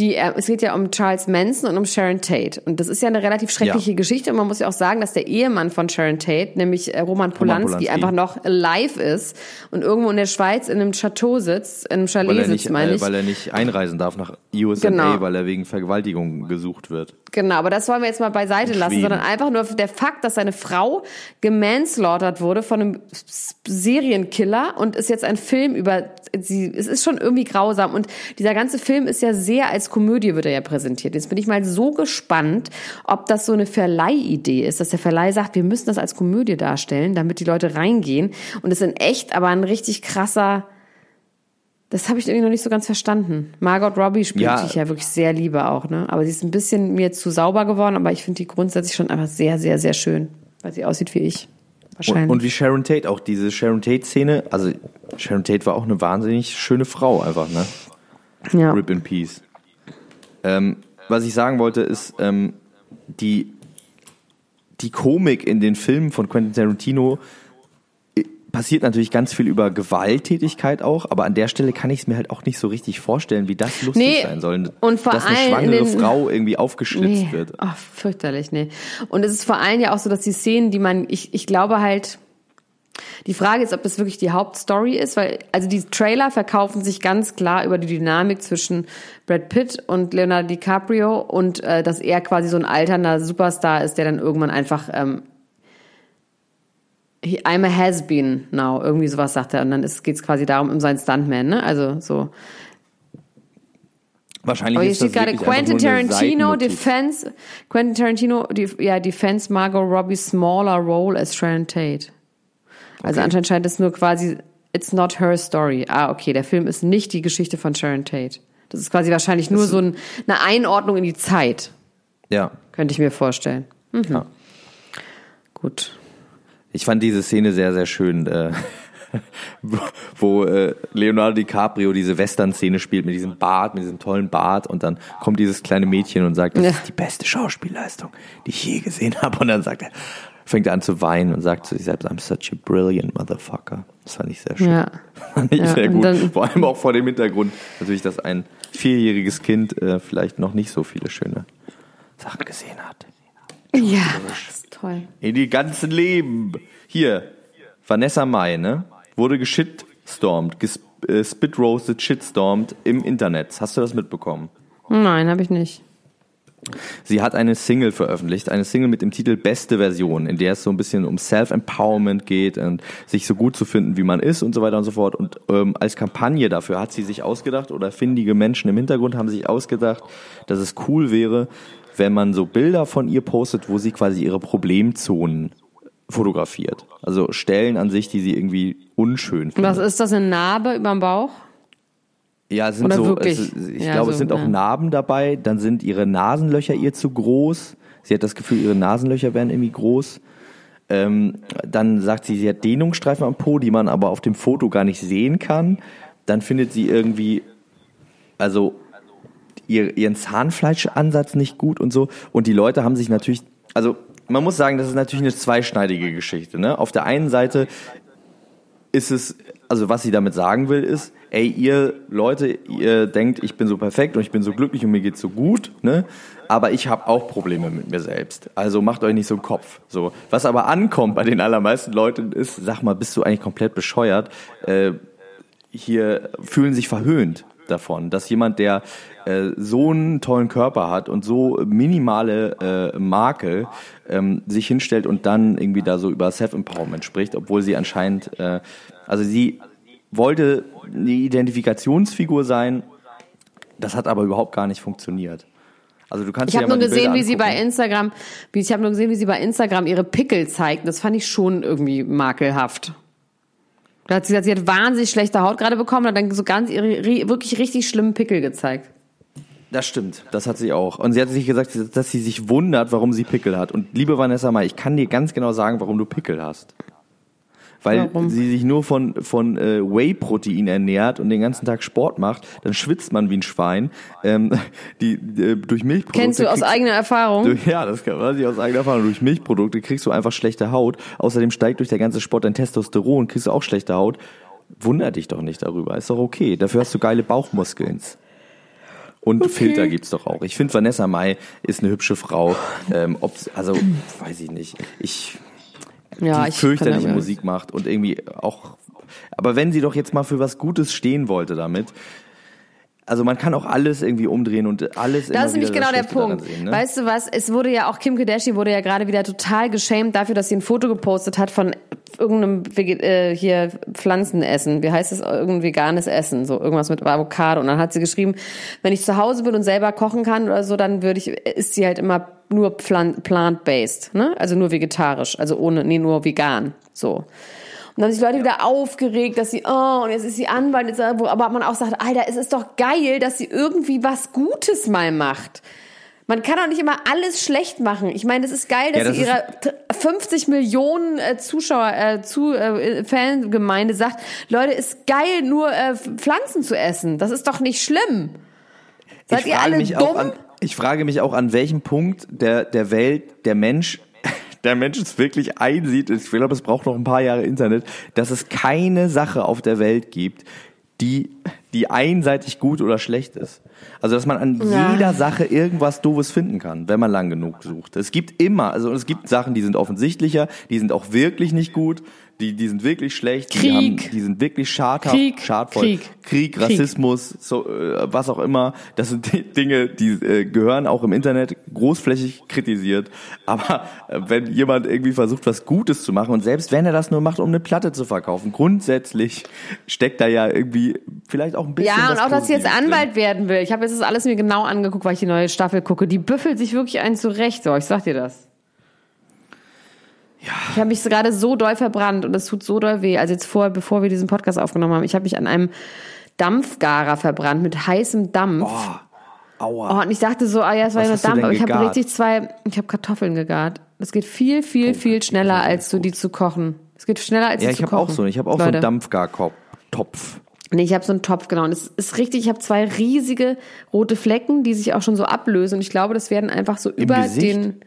die, äh, es geht ja um Charles Manson und um Sharon Tate. Und das ist ja eine relativ schreckliche Ja. Geschichte. Und man muss ja auch sagen, dass der Ehemann von Sharon Tate, nämlich äh, Roman Polanski, Polanski. einfach noch alive ist und irgendwo in der Schweiz in einem Chateau sitzt, in einem Chalet nicht, sitzt, meine äh, ich. weil er nicht einreisen darf nach USA, Genau. weil er wegen Vergewaltigung gesucht wird. Genau, aber das wollen wir jetzt mal beiseite lassen, Schweden. sondern einfach nur der Fakt, dass seine Frau gemanslaughtert wurde von einem Serienkiller und ist jetzt ein Film über sie. Es ist schon irgendwie grausam und dieser ganze Film ist ja sehr als Komödie wird er ja präsentiert. Jetzt bin ich mal so gespannt, ob das so eine Verleihidee ist, dass der Verleih sagt, wir müssen das als Komödie darstellen, damit die Leute reingehen und es in echt aber ein richtig krasser das habe ich irgendwie noch nicht so ganz verstanden. Margot Robbie spielt Ja. sich ja wirklich sehr liebe auch, ne? Aber sie ist ein bisschen mir zu sauber geworden, aber ich finde die grundsätzlich schon einfach sehr, sehr, sehr schön, weil sie aussieht wie ich. Wahrscheinlich. Und, und wie Sharon Tate, auch diese Sharon Tate-Szene, also Sharon Tate war auch eine wahnsinnig schöne Frau einfach, ne? ja. Rip in Peace. Ähm, was ich sagen wollte, ist, ähm, die, die Komik in den Filmen von Quentin Tarantino passiert natürlich ganz viel über Gewalttätigkeit auch, aber an der Stelle kann ich es mir halt auch nicht so richtig vorstellen, wie das lustig Nee, sein soll. und vor dass eine schwangere den- Frau irgendwie aufgeschlitzt Nee. wird. Ach, fürchterlich, nee. Und es ist vor allem ja auch so, dass die Szenen, die man, ich, ich glaube halt, die Frage ist, ob das wirklich die Hauptstory ist, weil, also die Trailer verkaufen sich ganz klar über die Dynamik zwischen Brad Pitt und Leonardo DiCaprio und äh, dass er quasi so ein alternder Superstar ist, der dann irgendwann einfach ähm, I'm a has-been now, irgendwie sowas sagt er. Und dann geht es quasi darum, um seinen Stuntman, ne? Also so. Wahrscheinlich Aber hier ist das steht gerade Quentin Tarantino defends Quentin Tarantino def, ja defends Margot Robbie's smaller role as Sharon Tate. Also Okay. anscheinend scheint es nur quasi it's not her story. Ah, okay, der Film ist nicht die Geschichte von Sharon Tate. Das ist quasi wahrscheinlich nur so ein, eine Einordnung in die Zeit, Ja. könnte ich mir vorstellen. Mhm. ja. Gut. Ich fand diese Szene sehr, sehr schön. Äh, wo, äh, Leonardo DiCaprio diese Western-Szene spielt mit diesem Bart, mit diesem tollen Bart und dann kommt dieses kleine Mädchen und sagt, das Ja. ist die beste Schauspielleistung, die ich je gesehen habe. Und dann sagt er, fängt er an zu weinen und sagt zu sich selbst, I'm such a brilliant motherfucker. Das fand ich sehr schön. Ja. Fand ich Ja, sehr gut. Vor allem auch vor dem Hintergrund, natürlich, dass ein vierjähriges Kind äh, vielleicht noch nicht so viele schöne Sachen gesehen hat. Ja, toll. In die ganzen Leben. Hier, Vanessa Mai, ne? Wurde geschitstormt, ges äh, shitstormt im Internet. Hast du das mitbekommen? Nein, habe ich nicht. Sie hat eine Single veröffentlicht, eine Single mit dem Titel Beste Version, in der es so ein bisschen um Self-Empowerment geht und sich so gut zu finden, wie man ist und so weiter und so fort. Und ähm, als Kampagne dafür hat sie sich ausgedacht, oder findige Menschen im Hintergrund haben sich ausgedacht, dass es cool wäre, wenn man so Bilder von ihr postet, wo sie quasi ihre Problemzonen fotografiert. Also Stellen an sich, die sie irgendwie unschön findet. Was ist das, eine Narbe über dem Bauch? Ja, es sind Oder so? Es, ich Ja, glaube, so, es sind auch ja. Narben dabei. Dann sind ihre Nasenlöcher ihr zu groß. Sie hat das Gefühl, ihre Nasenlöcher wären irgendwie groß. Ähm, dann sagt sie, sie hat Dehnungsstreifen am Po, die man aber auf dem Foto gar nicht sehen kann. Dann findet sie irgendwie, also ihr, ihren Zahnfleischansatz nicht gut und so. Und die Leute haben sich natürlich, also man muss sagen, das ist natürlich eine zweischneidige Geschichte. Ne? Auf der einen Seite ist es, also was sie damit sagen will, ist, ey, ihr Leute, ihr denkt, ich bin so perfekt und ich bin so glücklich und mir geht's so gut, ne? Aber ich habe auch Probleme mit mir selbst. Also macht euch nicht so einen Kopf. So, was aber ankommt bei den allermeisten Leuten ist, sag mal, bist du eigentlich komplett bescheuert? Äh, hier fühlen sich verhöhnt davon, dass jemand, der äh, so einen tollen Körper hat und so minimale äh, Makel ähm, sich hinstellt und dann irgendwie da so über Self-Empowerment spricht, obwohl sie anscheinend, äh, also sie wollte eine Identifikationsfigur sein, das hat aber überhaupt gar nicht funktioniert. Also du kannst Ich habe ja nur gesehen, wie sie bei. Instagram, wie ich habe nur gesehen, wie sie bei Instagram ihre Pickel zeigt. Das fand ich schon irgendwie makelhaft. Da hat sie gesagt, sie hat wahnsinnig schlechte Haut gerade bekommen und hat dann so ganz ihre wirklich richtig schlimmen Pickel gezeigt. Das stimmt, das hat sie auch. Und sie hat sich gesagt, dass sie sich wundert, warum sie Pickel hat. Und liebe Vanessa Mai, ich kann dir ganz genau sagen, warum du Pickel hast. Weil Warum? sie sich nur von, von äh, Whey-Protein ernährt und den ganzen Tag Sport macht, dann schwitzt man wie ein Schwein. Ähm, die, äh, durch Milchprodukte Kennst du aus kriegst- eigener Erfahrung? durch, ja, das kann weiß ich aus eigener Erfahrung. Durch Milchprodukte kriegst du einfach schlechte Haut. Außerdem steigt durch der ganze Sport dein Testosteron, kriegst du auch schlechte Haut. Wunder dich doch nicht darüber. Ist doch okay. Dafür hast du geile Bauchmuskeln. Und Filter gibt's doch auch. Ich finde, Vanessa Mai ist eine hübsche Frau. Ähm, ob's, also, weiß ich nicht. Ich, ja, die ich fürchterliche Musik macht und irgendwie auch. Aber wenn sie doch jetzt mal für was Gutes stehen wollte damit, also man kann auch alles irgendwie umdrehen und alles. Das ist nämlich genau der Punkt. Sehen, ne? Weißt du was? Es wurde ja auch Kim Kardashian wurde ja gerade wieder total geschämt dafür, dass sie ein Foto gepostet hat von irgendeinem äh, hier Pflanzenessen. Wie heißt es? Irgendein veganes Essen, so irgendwas mit Avocado. Und dann hat sie geschrieben, wenn ich zu Hause bin und selber kochen kann oder so, dann würde ich ist sie halt immer nur plant- plant-based, ne? Also nur vegetarisch, also ohne nee, nur vegan, so. Und dann haben sich Leute wieder aufgeregt, dass sie, oh, und jetzt ist sie Anwalt, jetzt, aber man auch sagt, Alter, es ist doch geil, dass sie irgendwie was Gutes mal macht. Man kann doch nicht immer alles schlecht machen. Ich meine, es ist geil, dass Ja, das sie ihrer t- 50 Millionen äh, Zuschauer, äh, zu, äh, Fangemeinde sagt, Leute, ist geil, nur äh, Pflanzen zu essen. Das ist doch nicht schlimm. Seid ich ihr alle dumm? An, ich frage mich auch, an welchem Punkt der, der Welt der Mensch, der Mensch es wirklich einsieht, ich glaube, es braucht noch ein paar Jahre Internet, dass es keine Sache auf der Welt gibt, die, die einseitig gut oder schlecht ist. Also, dass man an Ja. jeder Sache irgendwas Doofes finden kann, wenn man lang genug sucht. Es gibt immer, also es gibt Sachen, die sind offensichtlicher, die sind auch wirklich nicht gut, die, die sind wirklich schlecht, die, Krieg. haben, die sind wirklich schadhaft, Krieg. schadvoll. Krieg. Krieg, Krieg. Rassismus, so, äh, was auch immer. Das sind die Dinge, die äh, gehören auch im Internet großflächig kritisiert. Aber äh, wenn jemand irgendwie versucht, was Gutes zu machen und selbst wenn er das nur macht, um eine Platte zu verkaufen, grundsätzlich steckt da ja irgendwie vielleicht auch ein bisschen Ja, und auch, dass sie jetzt Positives drin. Anwalt werden will. Ich habe jetzt das alles mir genau angeguckt, weil ich die neue Staffel gucke. Die büffelt sich wirklich einen zurecht. So, ich sag dir das. Ja. Ich habe mich gerade so doll verbrannt und es tut so doll weh. Also jetzt vor, bevor wir diesen Podcast aufgenommen haben, ich habe mich an einem Dampfgarer verbrannt mit heißem Dampf. Boah, aua. Oh, und ich dachte so, ah ja, es war ja nur Dampf, aber ich habe richtig zwei, ich habe Kartoffeln gegart. Das geht viel, viel, viel schneller, als so die zu kochen. Es geht schneller als Ja, ich zu habe auch kochen. so, ich habe auch so Leute. einen Dampfgartopf. Nee, ich habe so einen Topf, genau. Und es ist richtig, ich habe zwei riesige rote Flecken, die sich auch schon so ablösen. Und ich glaube, das werden einfach so über den,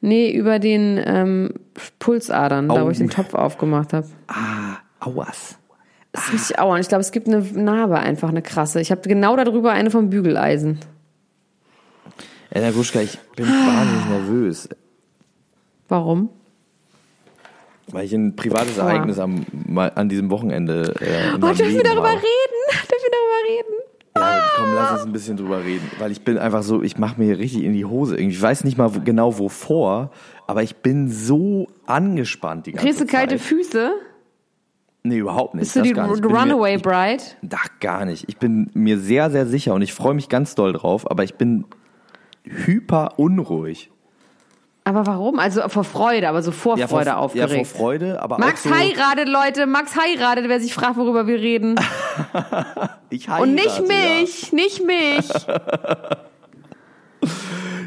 nee, über den ähm, Pulsadern, da wo ich den Topf aufgemacht habe. Ah, auas. Das ist richtig aua. Und ich glaube, es gibt eine Narbe einfach, eine krasse. Ich habe genau darüber eine vom Bügeleisen. Elena Gruschka, ich bin wahnsinnig nervös, Warum? Weil ich ein privates. Ereignis am, mal an diesem Wochenende äh, Oh, dürfen wir darüber habe. reden? Dürfen wir darüber reden? Ja, komm, lass uns ein bisschen drüber reden, weil ich bin einfach so, ich mache mir hier richtig in die Hose. irgendwie. Ich weiß nicht mal genau wovor, aber ich bin so angespannt die ganze Kriegst du kalte Zeit. Füße? Nee, überhaupt nicht. Bist du das die. Ich bin mir- Runaway Bride? Ach, gar nicht. Ich bin mir sehr, sehr sicher und ich freue mich ganz doll drauf, aber ich bin hyper unruhig. Aber warum? Also vor Freude, aber so vor Ja, vor, Freude ja, aufgeregt. vor Freude, aber Max auch so, heiratet, Leute. Max heiratet, wer sich fragt, worüber wir reden. ich heirate, Und nicht mich, nicht mich.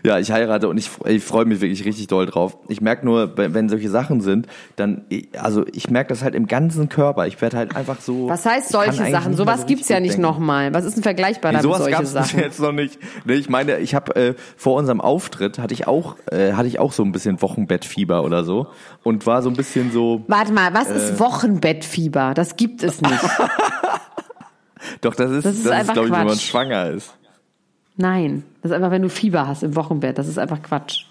Ja. ich heirate und ich, ich freue mich wirklich richtig doll drauf. Ich merke nur, wenn solche Sachen sind, dann, also ich merke das halt im ganzen Körper. Ich werde halt einfach so. Was heißt solche Sachen? Sowas so gibt's ja nicht nochmal. Was ist denn vergleichbar Nee, damit sowas solche gab es bis Sachen? jetzt noch nicht. Nee, ich meine, ich habe äh, vor unserem Auftritt hatte ich auch äh, hatte ich auch so ein bisschen Wochenbettfieber oder so und war so ein bisschen so. Warte mal, was Äh. ist Wochenbettfieber? Das gibt es nicht. Doch das ist Das das ist ist, einfach glaube ich, wenn man schwanger ist. Nein, das ist einfach, wenn du Fieber hast im Wochenbett. Das ist einfach Quatsch.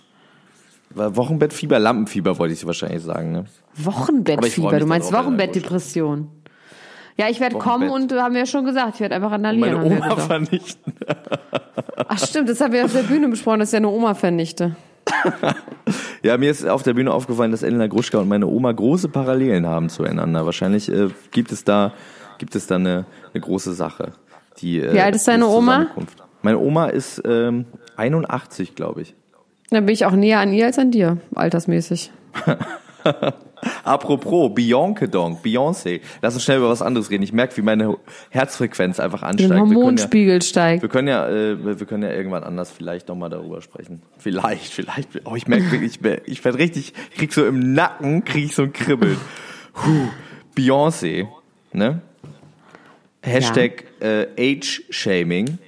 Wochenbettfieber, Lampenfieber wollte ich wahrscheinlich sagen. Ne? Wochenbettfieber, du meinst Wochenbettdepression. Ja, ich werde kommen und haben wir ja schon gesagt, ich werde einfach randalieren. Meine haben wir Oma vernichten. Ach stimmt, das haben wir auf der Bühne besprochen, dass ich eine Oma vernichte. Ja, mir ist auf der Bühne aufgefallen, dass Elena Gruschka und meine Oma große Parallelen haben zueinander. Wahrscheinlich äh, gibt es da gibt es da eine, eine große Sache. Die, äh, Wie alt ist deine Oma? Zusammenkunft. Meine Oma ist ähm, 81, glaube ich. Dann bin ich auch näher an ihr als an dir, altersmäßig. Apropos, Bianca Donk, Beyoncé. Lass uns schnell über was anderes reden. Ich merke, wie meine Herzfrequenz einfach ansteigt. Wir können ja, Hormonspiegel steigt. wir können ja, äh, wir können ja irgendwann anders vielleicht nochmal darüber sprechen. Vielleicht, vielleicht. Oh, ich merke wirklich, ich, werd- ich werde richtig, ich krieg so im Nacken, krieg ich so ein Kribbeln. Puh. Beyoncé, ne? Hashtag äh, Age-Shaming.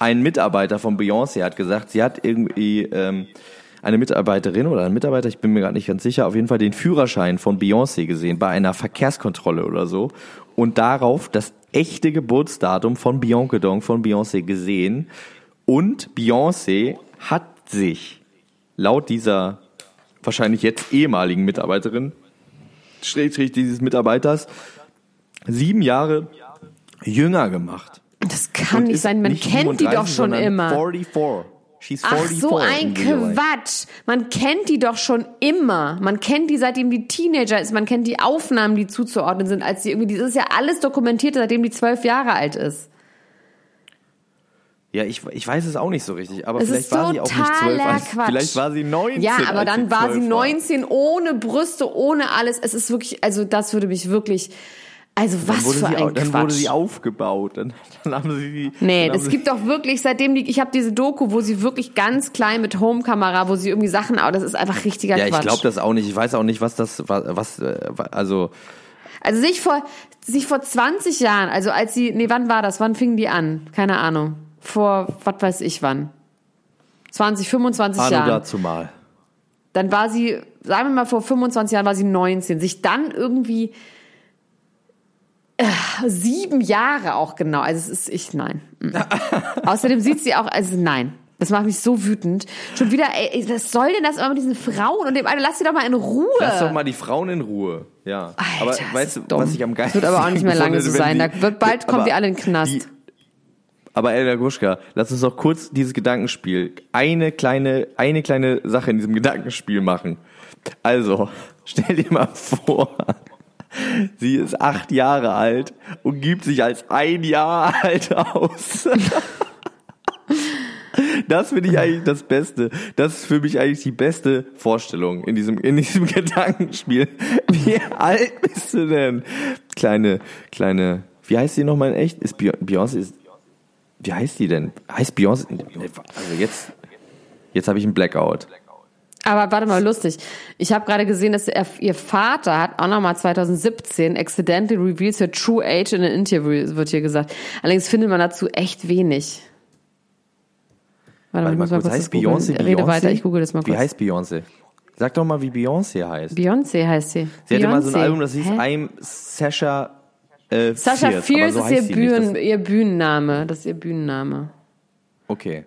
Ein Mitarbeiter von Beyoncé hat gesagt, sie hat irgendwie ähm, eine Mitarbeiterin oder ein Mitarbeiter, ich bin mir gerade nicht ganz sicher, auf jeden Fall den Führerschein von Beyoncé gesehen bei einer Verkehrskontrolle oder so und darauf das echte Geburtsdatum von Bianca Dong von Beyoncé gesehen und Beyoncé hat sich laut dieser wahrscheinlich jetzt ehemaligen Mitarbeiterin, Schrägstrich dieses Mitarbeiters, sieben Jahre jünger gemacht. Das kann nicht sein, man nicht kennt die doch 37, schon immer. 44. She's Ach 44 so ein. Quatsch. Man kennt die doch schon immer. Man kennt die seitdem die Teenager ist. Man kennt die Aufnahmen, die zuzuordnen sind, als die irgendwie. Das ist ja alles dokumentiert, seitdem die zwölf Jahre alt ist. Ja, ich, ich weiß es auch nicht so richtig, aber Es vielleicht war sie auch nicht zwölf, als, vielleicht war sie 19. Ja, aber dann war sie 12 19 ohne Brüste, ohne alles. Es ist wirklich, also das würde mich wirklich, also Dann was für sie, ein dann Quatsch. wurde sie aufgebaut. Dann, dann haben sie die. Nee, dann es sie- gibt doch wirklich, seitdem die, ich habe diese Doku, wo sie wirklich ganz klein mit Homekamera, wo sie irgendwie Sachen, aber das ist einfach richtiger Ja, ich Quatsch. glaube das auch nicht. Ich weiß auch nicht, was das, was, was äh, also Also sich vor, sich vor 20 Jahren, also als sie, nee, wann war das? Wann fingen die an? Keine Ahnung. Vor, was weiß ich wann. 20, 25 Anno Jahren. dazu mal. Dann war sie, sagen wir mal, vor 25 Jahren war sie 19. Sich dann irgendwie sieben Jahre auch genau. Also es ist, ich, nein. Außerdem sieht sie auch, also nein. Das macht mich so wütend. Schon wieder, ey, was soll denn das immer mit diesen Frauen und dem einen? Lass sie doch mal in Ruhe. Lass doch mal die Frauen in Ruhe. Ja. Alter, aber weißt du, dumm. was ich am Das wird aber auch nicht mehr lange so sein. Da wird bald kommen wir alle in den Knast. aber Elda Gruschka, lass uns doch kurz dieses Gedankenspiel, eine kleine, eine kleine Sache in diesem Gedankenspiel machen. Also, stell dir mal vor, sie ist acht Jahre alt und gibt sich als ein Jahr alt aus. Das finde ich eigentlich das Beste. Das ist für mich eigentlich die beste Vorstellung in diesem, in diesem Gedankenspiel. Wie alt bist du denn? Kleine, kleine, wie heißt die nochmal in echt? Ist Beyon- Beyoncé, ist, wie heißt die denn? Heißt Beyoncé? Also jetzt, jetzt habe ich einen Blackout. Aber warte mal, lustig. Ich habe gerade gesehen, dass er, ihr Vater hat auch nochmal 2017 accidentally reveals her true age in an interview, wird hier gesagt. Allerdings findet man dazu echt wenig. Warte, Warte mal ich muss kurz, heißt googeln. Beyoncé Rede Beyoncé? weiter, ich google das mal Wie kurz. heißt Beyoncé? Sag doch mal, wie Beyoncé heißt. Beyoncé heißt sie. Sie hatte mal so ein Beyoncé. Album, das hieß Hä? I'm Sasha äh, Sasha Fierce, Fierce so ist ihr, nicht. Bühnen, Das, ihr Bühnenname. Das ist ihr Bühnenname. okay.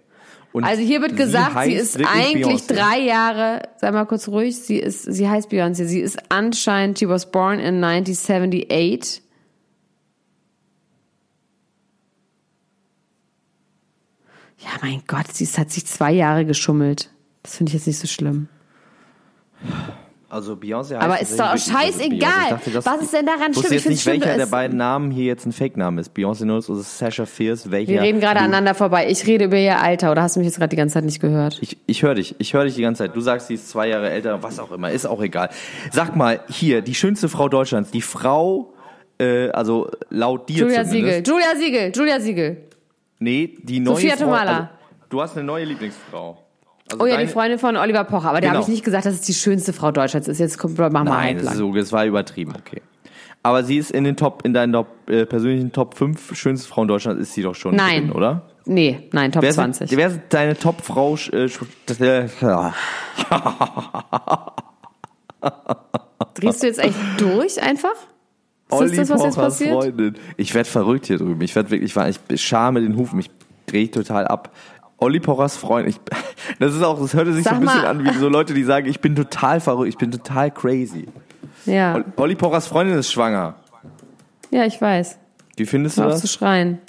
Und Also hier wird sie gesagt, sie heißt ist eigentlich Beyoncé. drei Jahre, sei mal kurz ruhig, sie ist, sie heißt Beyoncé, sie ist anscheinend, she was born in 1978. Ja, mein Gott, sie ist, hat sich zwei Jahre geschummelt. Das finde ich jetzt nicht so schlimm. Also Beyoncé heißt Aber ist doch scheißegal. Dachte, das- Was ist denn daran schlimm? Ich jetzt nicht, welcher der beiden Namen hier jetzt ein Fake-Name ist. Beyoncé Knowles oder Sasha Fierce, welcher? Wir reden gerade aneinander vorbei. Ich rede über ihr Alter, oder hast du mich jetzt gerade die ganze Zeit nicht gehört? Ich, ich höre dich, ich höre dich die ganze Zeit. Du sagst, sie ist zwei Jahre älter, was auch immer, ist auch egal. Sag mal, hier, die schönste Frau Deutschlands, die Frau, äh, also laut dir Julia zumindest. Siegel, Julia Siegel, Julia Siegel. Nee, die neue Sophia Frau, Tomala. Also, du hast eine neue Lieblingsfrau. Also Oh ja, die Freundin von Oliver Pocher. Aber da habe Genau. ich nicht gesagt, dass es die schönste Frau Deutschlands ist. Jetzt kommt, mach mal Nein, ist halblang. so, das war übertrieben, okay. Aber sie ist in den Top, in deinen Top, äh, persönlichen Top 5 schönsten Frauen Deutschlands ist sie doch schon Nein. drin, oder? Nee, nein, Top Wer 20. Sind, wer ist deine Top-Frau? Äh, äh. Drehst du jetzt echt durch einfach? Ist Olli das was jetzt passiert? Freundin. Ich werde verrückt hier drüben. Ich werde wirklich, ich schame den Hufen. Ich drehe total ab. Olli Pochers Freund. Ich, das ist auch, das hörte sich Sag so ein bisschen mal- an wie so Leute, die sagen, ich bin total verrückt, ich bin total crazy. Ja. Ol- Olli Pochers Freundin ist schwanger. Ja, ich weiß. Wie findest du Hör auf zu das? schreien.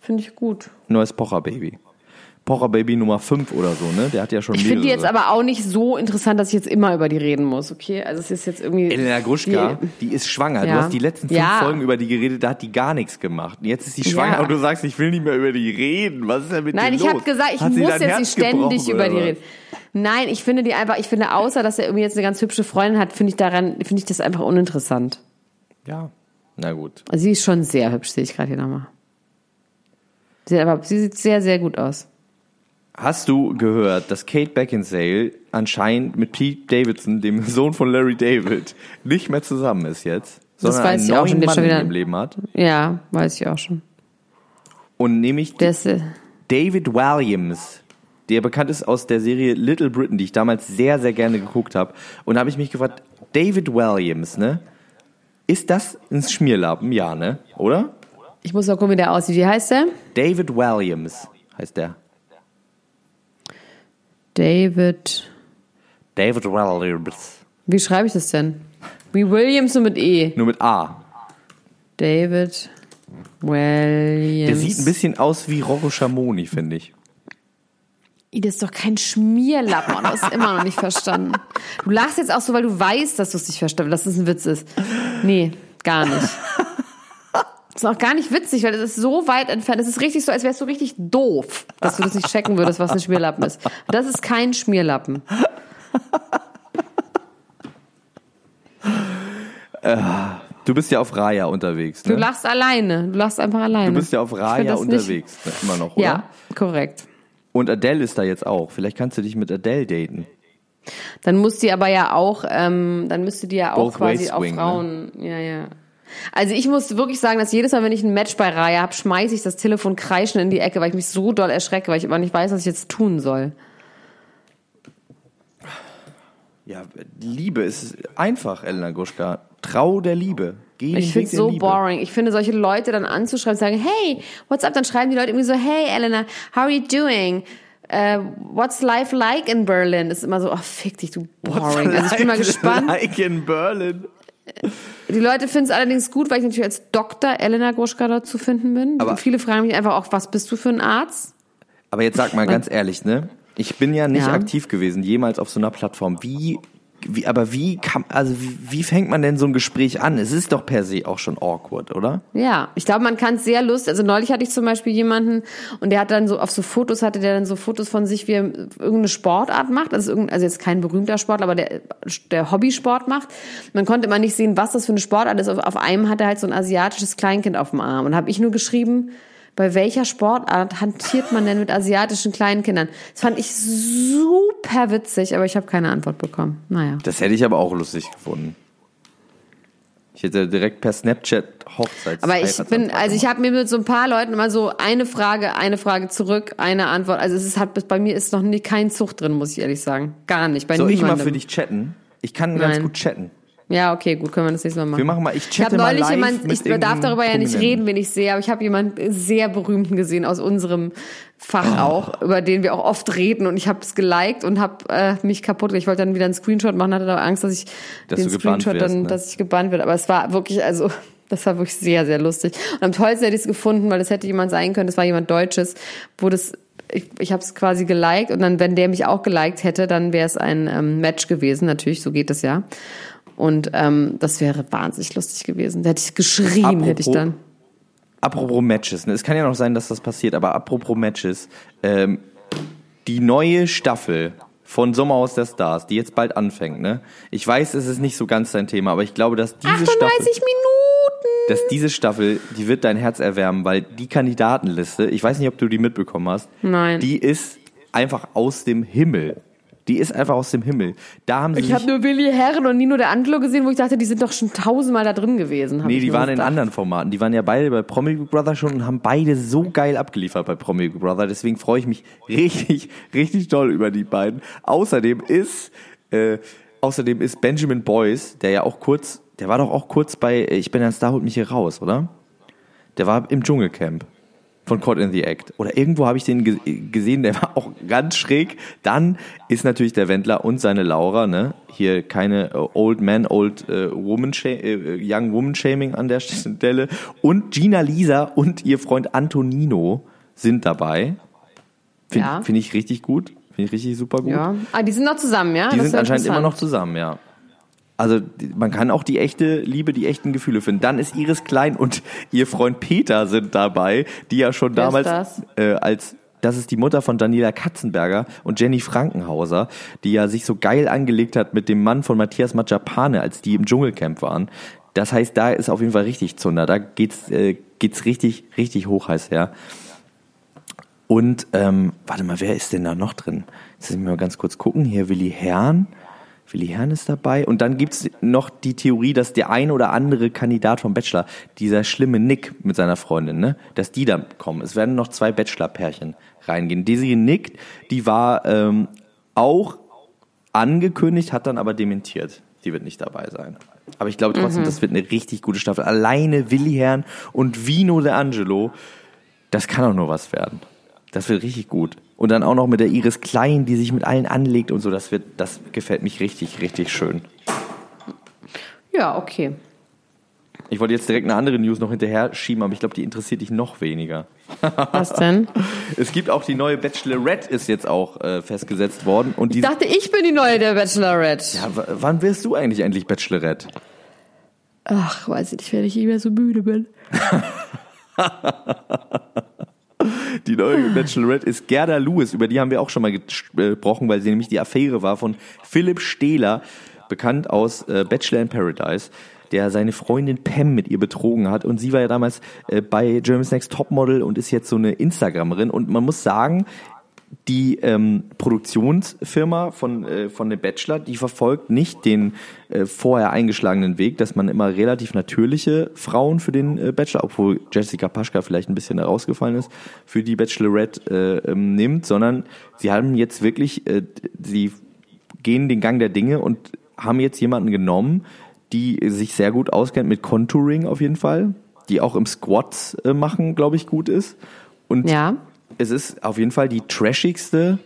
Finde ich gut. Neues Pocher Baby. Pocher Baby Nummer 5 oder so, ne? Der hat ja schon Ich finde die jetzt aber auch nicht so interessant, dass ich jetzt immer über die reden muss, okay? Also es ist jetzt irgendwie. Elena Gruschka, Die- die, ist schwanger. Du Ja. hast die letzten fünf Ja. Folgen über die geredet, da hat die gar nichts gemacht. Und jetzt ist sie schwanger Ja. und du sagst, ich will nicht mehr über die reden. Was ist denn mit Nein, ich habe gesagt, ich Hat muss jetzt Herz nicht ständig über die was? reden. Nein, ich finde die einfach, ich finde, außer dass er irgendwie jetzt eine ganz hübsche Freundin hat, finde ich daran, finde ich das einfach uninteressant. Ja. Na gut. Also sie ist schon sehr hübsch, sehe ich gerade hier nochmal. Sie, aber sie sieht sehr, sehr gut aus. Hast du gehört, dass Kate Beckinsale anscheinend mit Pete Davidson, dem Sohn von Larry David, nicht mehr zusammen ist jetzt, sondern weiß einen ich auch neuen schon, Mann schon wieder- ihrem Leben hat? Ja, weiß ich auch schon. Und nämlich ist, äh, David Williams, der bekannt ist aus der Serie Little Britain, die ich damals sehr, sehr gerne geguckt habe. Und da habe ich mich gefragt, David Williams, ne? Ist das ein Schmierlappen? Ja, ne? Oder? ich muss mal gucken, wie der aussieht. Wie heißt der? David Williams heißt der. David. David Williams. Wie schreibe ich das denn? Wie Williams nur mit E. Nur mit A. David Williams. Der sieht ein bisschen aus wie Rocco Schamoni, finde ich. Das ist doch kein Schmierlappen. Und das ist immer noch nicht verstanden. Du lachst jetzt auch so, weil du weißt, dass du es nicht verstanden dass es ein Witz ist. Nee, gar nicht. Das ist auch gar nicht witzig, weil das ist so weit entfernt. Es ist richtig so, als wärst du richtig doof, dass du das nicht checken würdest, was ein Schmierlappen ist. Das ist kein Schmierlappen. Du bist ja auf Raya unterwegs, Du ne? lachst alleine. Du lachst einfach alleine. Du bist ja auf Raya das nicht- unterwegs, ne? immer noch, oder? Ja, korrekt. Und Adele ist da jetzt auch. Vielleicht kannst du dich mit Adele daten. Dann muss die aber ja auch, ähm, dann müsste die ja auch Both quasi auf ne? Frauen. Ja, ja. Also ich muss wirklich sagen, dass jedes Mal, wenn ich ein Match bei Raya habe, schmeiße ich das Telefon kreischend in die Ecke, weil ich mich so doll erschrecke, weil ich aber nicht weiß, was ich jetzt tun soll. Ja, Liebe ist einfach, Elena Gruschka. Trau der Liebe. Geh Ich finde es so Liebe. boring. Ich finde solche Leute dann anzuschreiben, sagen, hey, what's up? Dann schreiben die Leute irgendwie so, hey, Elena, how are you doing? Uh, what's life like in Berlin? Ist immer so, oh, fick dich, du boring. Also ich bin mal gespannt. Like in Berlin. Die Leute finden es allerdings gut, weil ich natürlich als Dr. Elena Gruschka dort zu finden bin. Aber- Und viele fragen mich einfach auch, was bist du für ein Arzt? Aber jetzt sag mal ganz ehrlich, ne? Ich bin ja nicht Ja. aktiv gewesen, jemals auf so einer Plattform. Wie, wie aber wie kann, also wie, wie fängt man denn so ein Gespräch an? Es ist doch per se auch schon awkward, oder? Ja, ich glaube, man kann es sehr lustig. Also neulich hatte ich zum Beispiel jemanden und der hat dann so auf so Fotos hatte der dann so Fotos von sich, wie er irgendeine Sportart macht. Also, irgendein, also jetzt kein berühmter Sportler, aber der, der Hobbysport macht. Man konnte immer nicht sehen, was das für eine Sportart ist. Auf, auf einem hat er halt so ein asiatisches Kleinkind auf dem Arm und habe ich nur geschrieben, bei welcher Sportart hantiert man denn mit asiatischen Kleinkindern? Das fand ich super witzig, aber ich habe keine Antwort bekommen. Naja. Das hätte ich aber auch lustig gefunden. Ich hätte direkt per Snapchat Hochzeits. Aber ich bin, also ich habe mir mit so ein paar Leuten immer so eine Frage, eine Frage zurück, eine Antwort. Also es ist halt, bei mir ist noch nie kein Zucht drin, muss ich ehrlich sagen. Gar nicht. Bei Soll ich niemandem. mal für dich chatten? Ich kann ganz Nein. gut chatten. Ja, okay, gut, können wir das nächste Mal machen. Wir machen mal, ich Ich habe chatte mal neulich live jemand, mit ich darf darüber ja nicht reden, wen ich sehe, aber ich habe jemanden sehr berühmten gesehen aus unserem Fach Oh. auch, über den wir auch oft reden und ich habe es geliked und habe äh, mich kaputt. Ich wollte dann wieder einen Screenshot machen, hatte aber Angst, dass ich Dass den Screenshot wirst, dann, ne? dass ich gebannt werde. Aber es war wirklich, also das war wirklich sehr, sehr lustig. Und am tollsten hätte ich es gefunden, weil es hätte jemand sein können, das war jemand Deutsches, wo das ich, ich habe es quasi geliked und dann, wenn der mich auch geliked hätte, dann wäre es ein ähm, Match gewesen. Natürlich, so geht es ja. Und ähm, das wäre wahnsinnig lustig gewesen. Da hätte ich geschrien, Apropos- hätte ich dann. Apropos Matches, ne? es kann ja noch sein, dass das passiert, aber apropos Matches, ähm, die neue Staffel von Sommerhaus der Stars, die jetzt bald anfängt, ne? Ich weiß, es ist nicht so ganz dein Thema, aber ich glaube, dass diese 38 Staffel, Minuten! dass diese Staffel, die wird dein Herz erwärmen, weil die Kandidatenliste, ich weiß nicht, ob du die mitbekommen hast, Nein. die ist einfach aus dem Himmel. Die ist einfach aus dem Himmel. Da haben sie Ich habe nur Willi Herren und Nino der Angelo gesehen, wo ich dachte, die sind doch schon tausendmal da drin gewesen. Nee, die waren in gedacht. anderen Formaten. Die waren ja beide bei Promi Big Brother schon und haben beide so geil abgeliefert bei Promi Big Brother. Deswegen freue ich mich richtig, richtig toll über die beiden. Außerdem ist, äh, außerdem ist Benjamin Boyce, der ja auch kurz, der war doch auch kurz bei äh, Ich bin ein Star, holt mich hier raus, oder? Der war im Dschungelcamp von Caught in the Act. Oder irgendwo habe ich den ge gesehen, der war auch ganz schräg. Dann ist natürlich der Wendler und seine Laura, ne? Hier keine äh, Old Man, Old äh, Woman, äh, Young Woman Shaming an der Stelle. Und Gina Lisa und ihr Freund Antonino sind dabei. Finde Ja. find ich richtig gut. Finde ich richtig super gut. Ja. Ah, die sind noch zusammen, ja? Die Das sind anscheinend immer noch zusammen, ja. Also man kann auch die echte Liebe, die echten Gefühle finden. Dann ist Iris Klein und ihr Freund Peter sind dabei, die ja schon Wer damals das? Äh, als das ist die Mutter von Daniela Katzenberger und Jenny Frankenhauser, die ja sich so geil angelegt hat mit dem Mann von Matthias Majapane, als die im Dschungelcamp waren. Das heißt, da ist auf jeden Fall richtig Zunder. Da geht's äh, geht's richtig richtig hoch heiß her. Und ähm, warte mal, wer ist denn da noch drin? Jetzt müssen wir mal ganz kurz gucken. Hier Willi Herrn. Willi Herrn ist dabei. Und dann gibt's noch die Theorie, dass der ein oder andere Kandidat vom Bachelor, dieser schlimme Nick mit seiner Freundin, ne, dass die da kommen. Es werden noch zwei Bachelor-Pärchen reingehen. Desiree Nick, die war ähm, auch angekündigt, hat dann aber dementiert. Die wird nicht dabei sein. Aber ich glaube trotzdem, das wird eine richtig gute Staffel. Alleine Willi Herrn und Vino de Angelo, das kann auch nur was werden. Das wird richtig gut. Und dann auch noch mit der Iris Klein, die sich mit allen anlegt und so, das wird, das gefällt mich richtig, richtig schön. Ja, okay. Ich wollte jetzt direkt eine andere News noch hinterher schieben, aber ich glaube, die interessiert dich noch weniger. Was denn? Es gibt auch die neue Bachelorette, ist jetzt auch äh, festgesetzt worden. Und die, Ich dachte, ich bin die neue der Bachelorette. ja, wann wirst du eigentlich endlich Bachelorette? Ach, weiß ich nicht, wenn ich mehr so müde bin. Die neue Bachelorette ist Gerda Lewis, über die haben wir auch schon mal gesprochen, weil sie nämlich die Affäre war von Philipp Stehler, bekannt aus äh, Bachelor in Paradise, der seine Freundin Pam mit ihr betrogen hat. Und sie war ja damals äh, bei Germany's Next Topmodel und ist jetzt so eine Instagramerin. Und man muss sagen, die ähm, Produktionsfirma von, äh, von dem Bachelor, die verfolgt nicht den äh, vorher eingeschlagenen Weg, dass man immer relativ natürliche Frauen für den äh, Bachelor, obwohl Jessica Paschka vielleicht ein bisschen herausgefallen ist, für die Bachelorette äh, ähm, nimmt, sondern sie haben jetzt wirklich, äh, sie gehen den Gang der Dinge und haben jetzt jemanden genommen, die sich sehr gut auskennt mit Contouring auf jeden Fall, die auch im Squats äh, machen, glaube ich, gut ist. Und Ja. Es ist auf jeden Fall die trashigste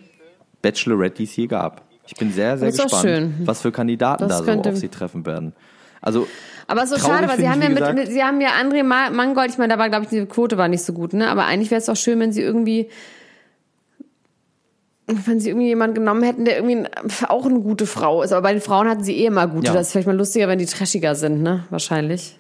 Bachelorette, die es je gab. Ich bin sehr, sehr gespannt, was für Kandidaten Das da so könnte- auf sie treffen werden. Also, Aber so schade, weil sie haben ja mit, gesagt- sie haben ja André Ma- Mangold, ich meine, da war, glaube ich, die Quote war nicht so gut, ne? Aber eigentlich wäre es doch schön, wenn sie irgendwie, wenn sie irgendwie jemanden genommen hätten, der irgendwie auch eine gute Frau ist. Aber bei den Frauen hatten sie eh immer gute. Ja. Das ist vielleicht mal lustiger, wenn die trashiger sind, ne? Wahrscheinlich.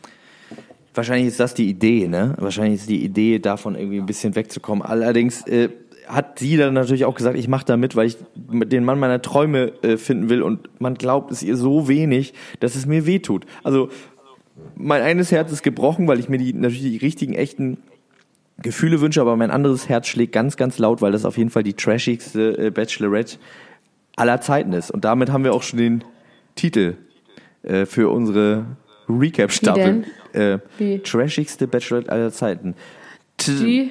Wahrscheinlich ist das die Idee, ne? Wahrscheinlich ist die Idee, davon irgendwie ein bisschen wegzukommen. Allerdings äh, hat sie dann natürlich auch gesagt, ich mache da mit, weil ich den Mann meiner Träume äh, finden will und man glaubt es ihr so wenig, dass es mir wehtut. Also mein eines Herz ist gebrochen, weil ich mir die natürlich die richtigen, echten Gefühle, Wünsche, aber mein anderes Herz schlägt ganz, ganz laut, weil das auf jeden Fall die trashigste äh, Bachelorette aller Zeiten ist. Und damit haben wir auch schon den Titel äh, für unsere Recap-Staffel. Äh, Wie? Trashigste Bachelorette aller Zeiten. T Die,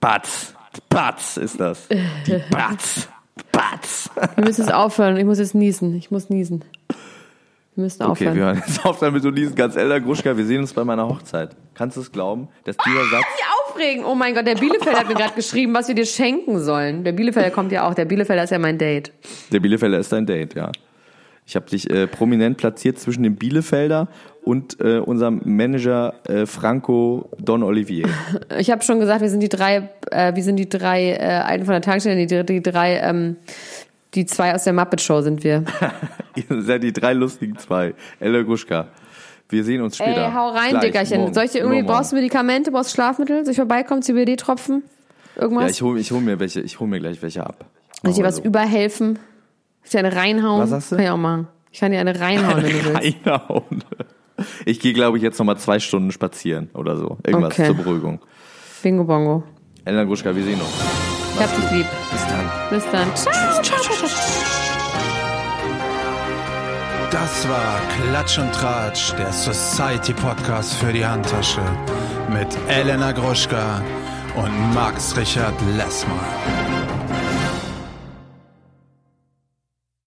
Batz. Batz ist das. Die Batz. Batz. wir müssen jetzt aufhören. Ich muss jetzt niesen. Ich muss niesen. Wir müssen Okay, aufhören. wir hören jetzt auf damit du diesen ganz Ella Gruschka. Wir sehen uns bei meiner Hochzeit. Kannst du es glauben, dass dieser Satz nicht aufregen. Oh mein Gott, der Bielefeld hat mir gerade geschrieben, was wir dir schenken sollen. Der Bielefelder kommt ja auch. Der Bielefelder ist ja mein Date. Der Bielefelder ist dein Date, ja. Ich habe dich äh, prominent platziert zwischen dem Bielefelder und äh, unserem Manager äh, Franco Don Olivier. Ich habe schon gesagt, wir sind die drei, äh, wir sind die drei, äh, einen von der Tankstelle, die, die drei, ähm, die zwei aus der Muppet Show sind wir. Ihr seid die drei lustigen zwei. Ella Gruschka. Wir sehen uns später. Ey, hau rein, Gleich, Dickerchen. morgen. Soll ich dir irgendwie, brauchst du Medikamente, brauchst du Schlafmittel? Soll ich vorbeikommen, CBD-Tropfen? Irgendwas? Ja, ich hol, ich hol mir welche, ich hol mir gleich welche ab. Soll ich dir was so. überhelfen? Ich dir eine reinhauen? Was sagst du? Kann ich auch machen. Ich kann dir eine reinhauen, wenn du willst. Reinhauen. Ich gehe, glaube ich, jetzt nochmal zwei Stunden spazieren oder so. Irgendwas Okay. zur Beruhigung. Bingo Bongo. Ella Gruschka, wir sehen uns. Ich hab dich lieb. Bis dann. Bis dann. Ciao. Das war Klatsch und Tratsch, der Society Podcast für die Handtasche mit Elena Gruschka und Max Richard Lessmann.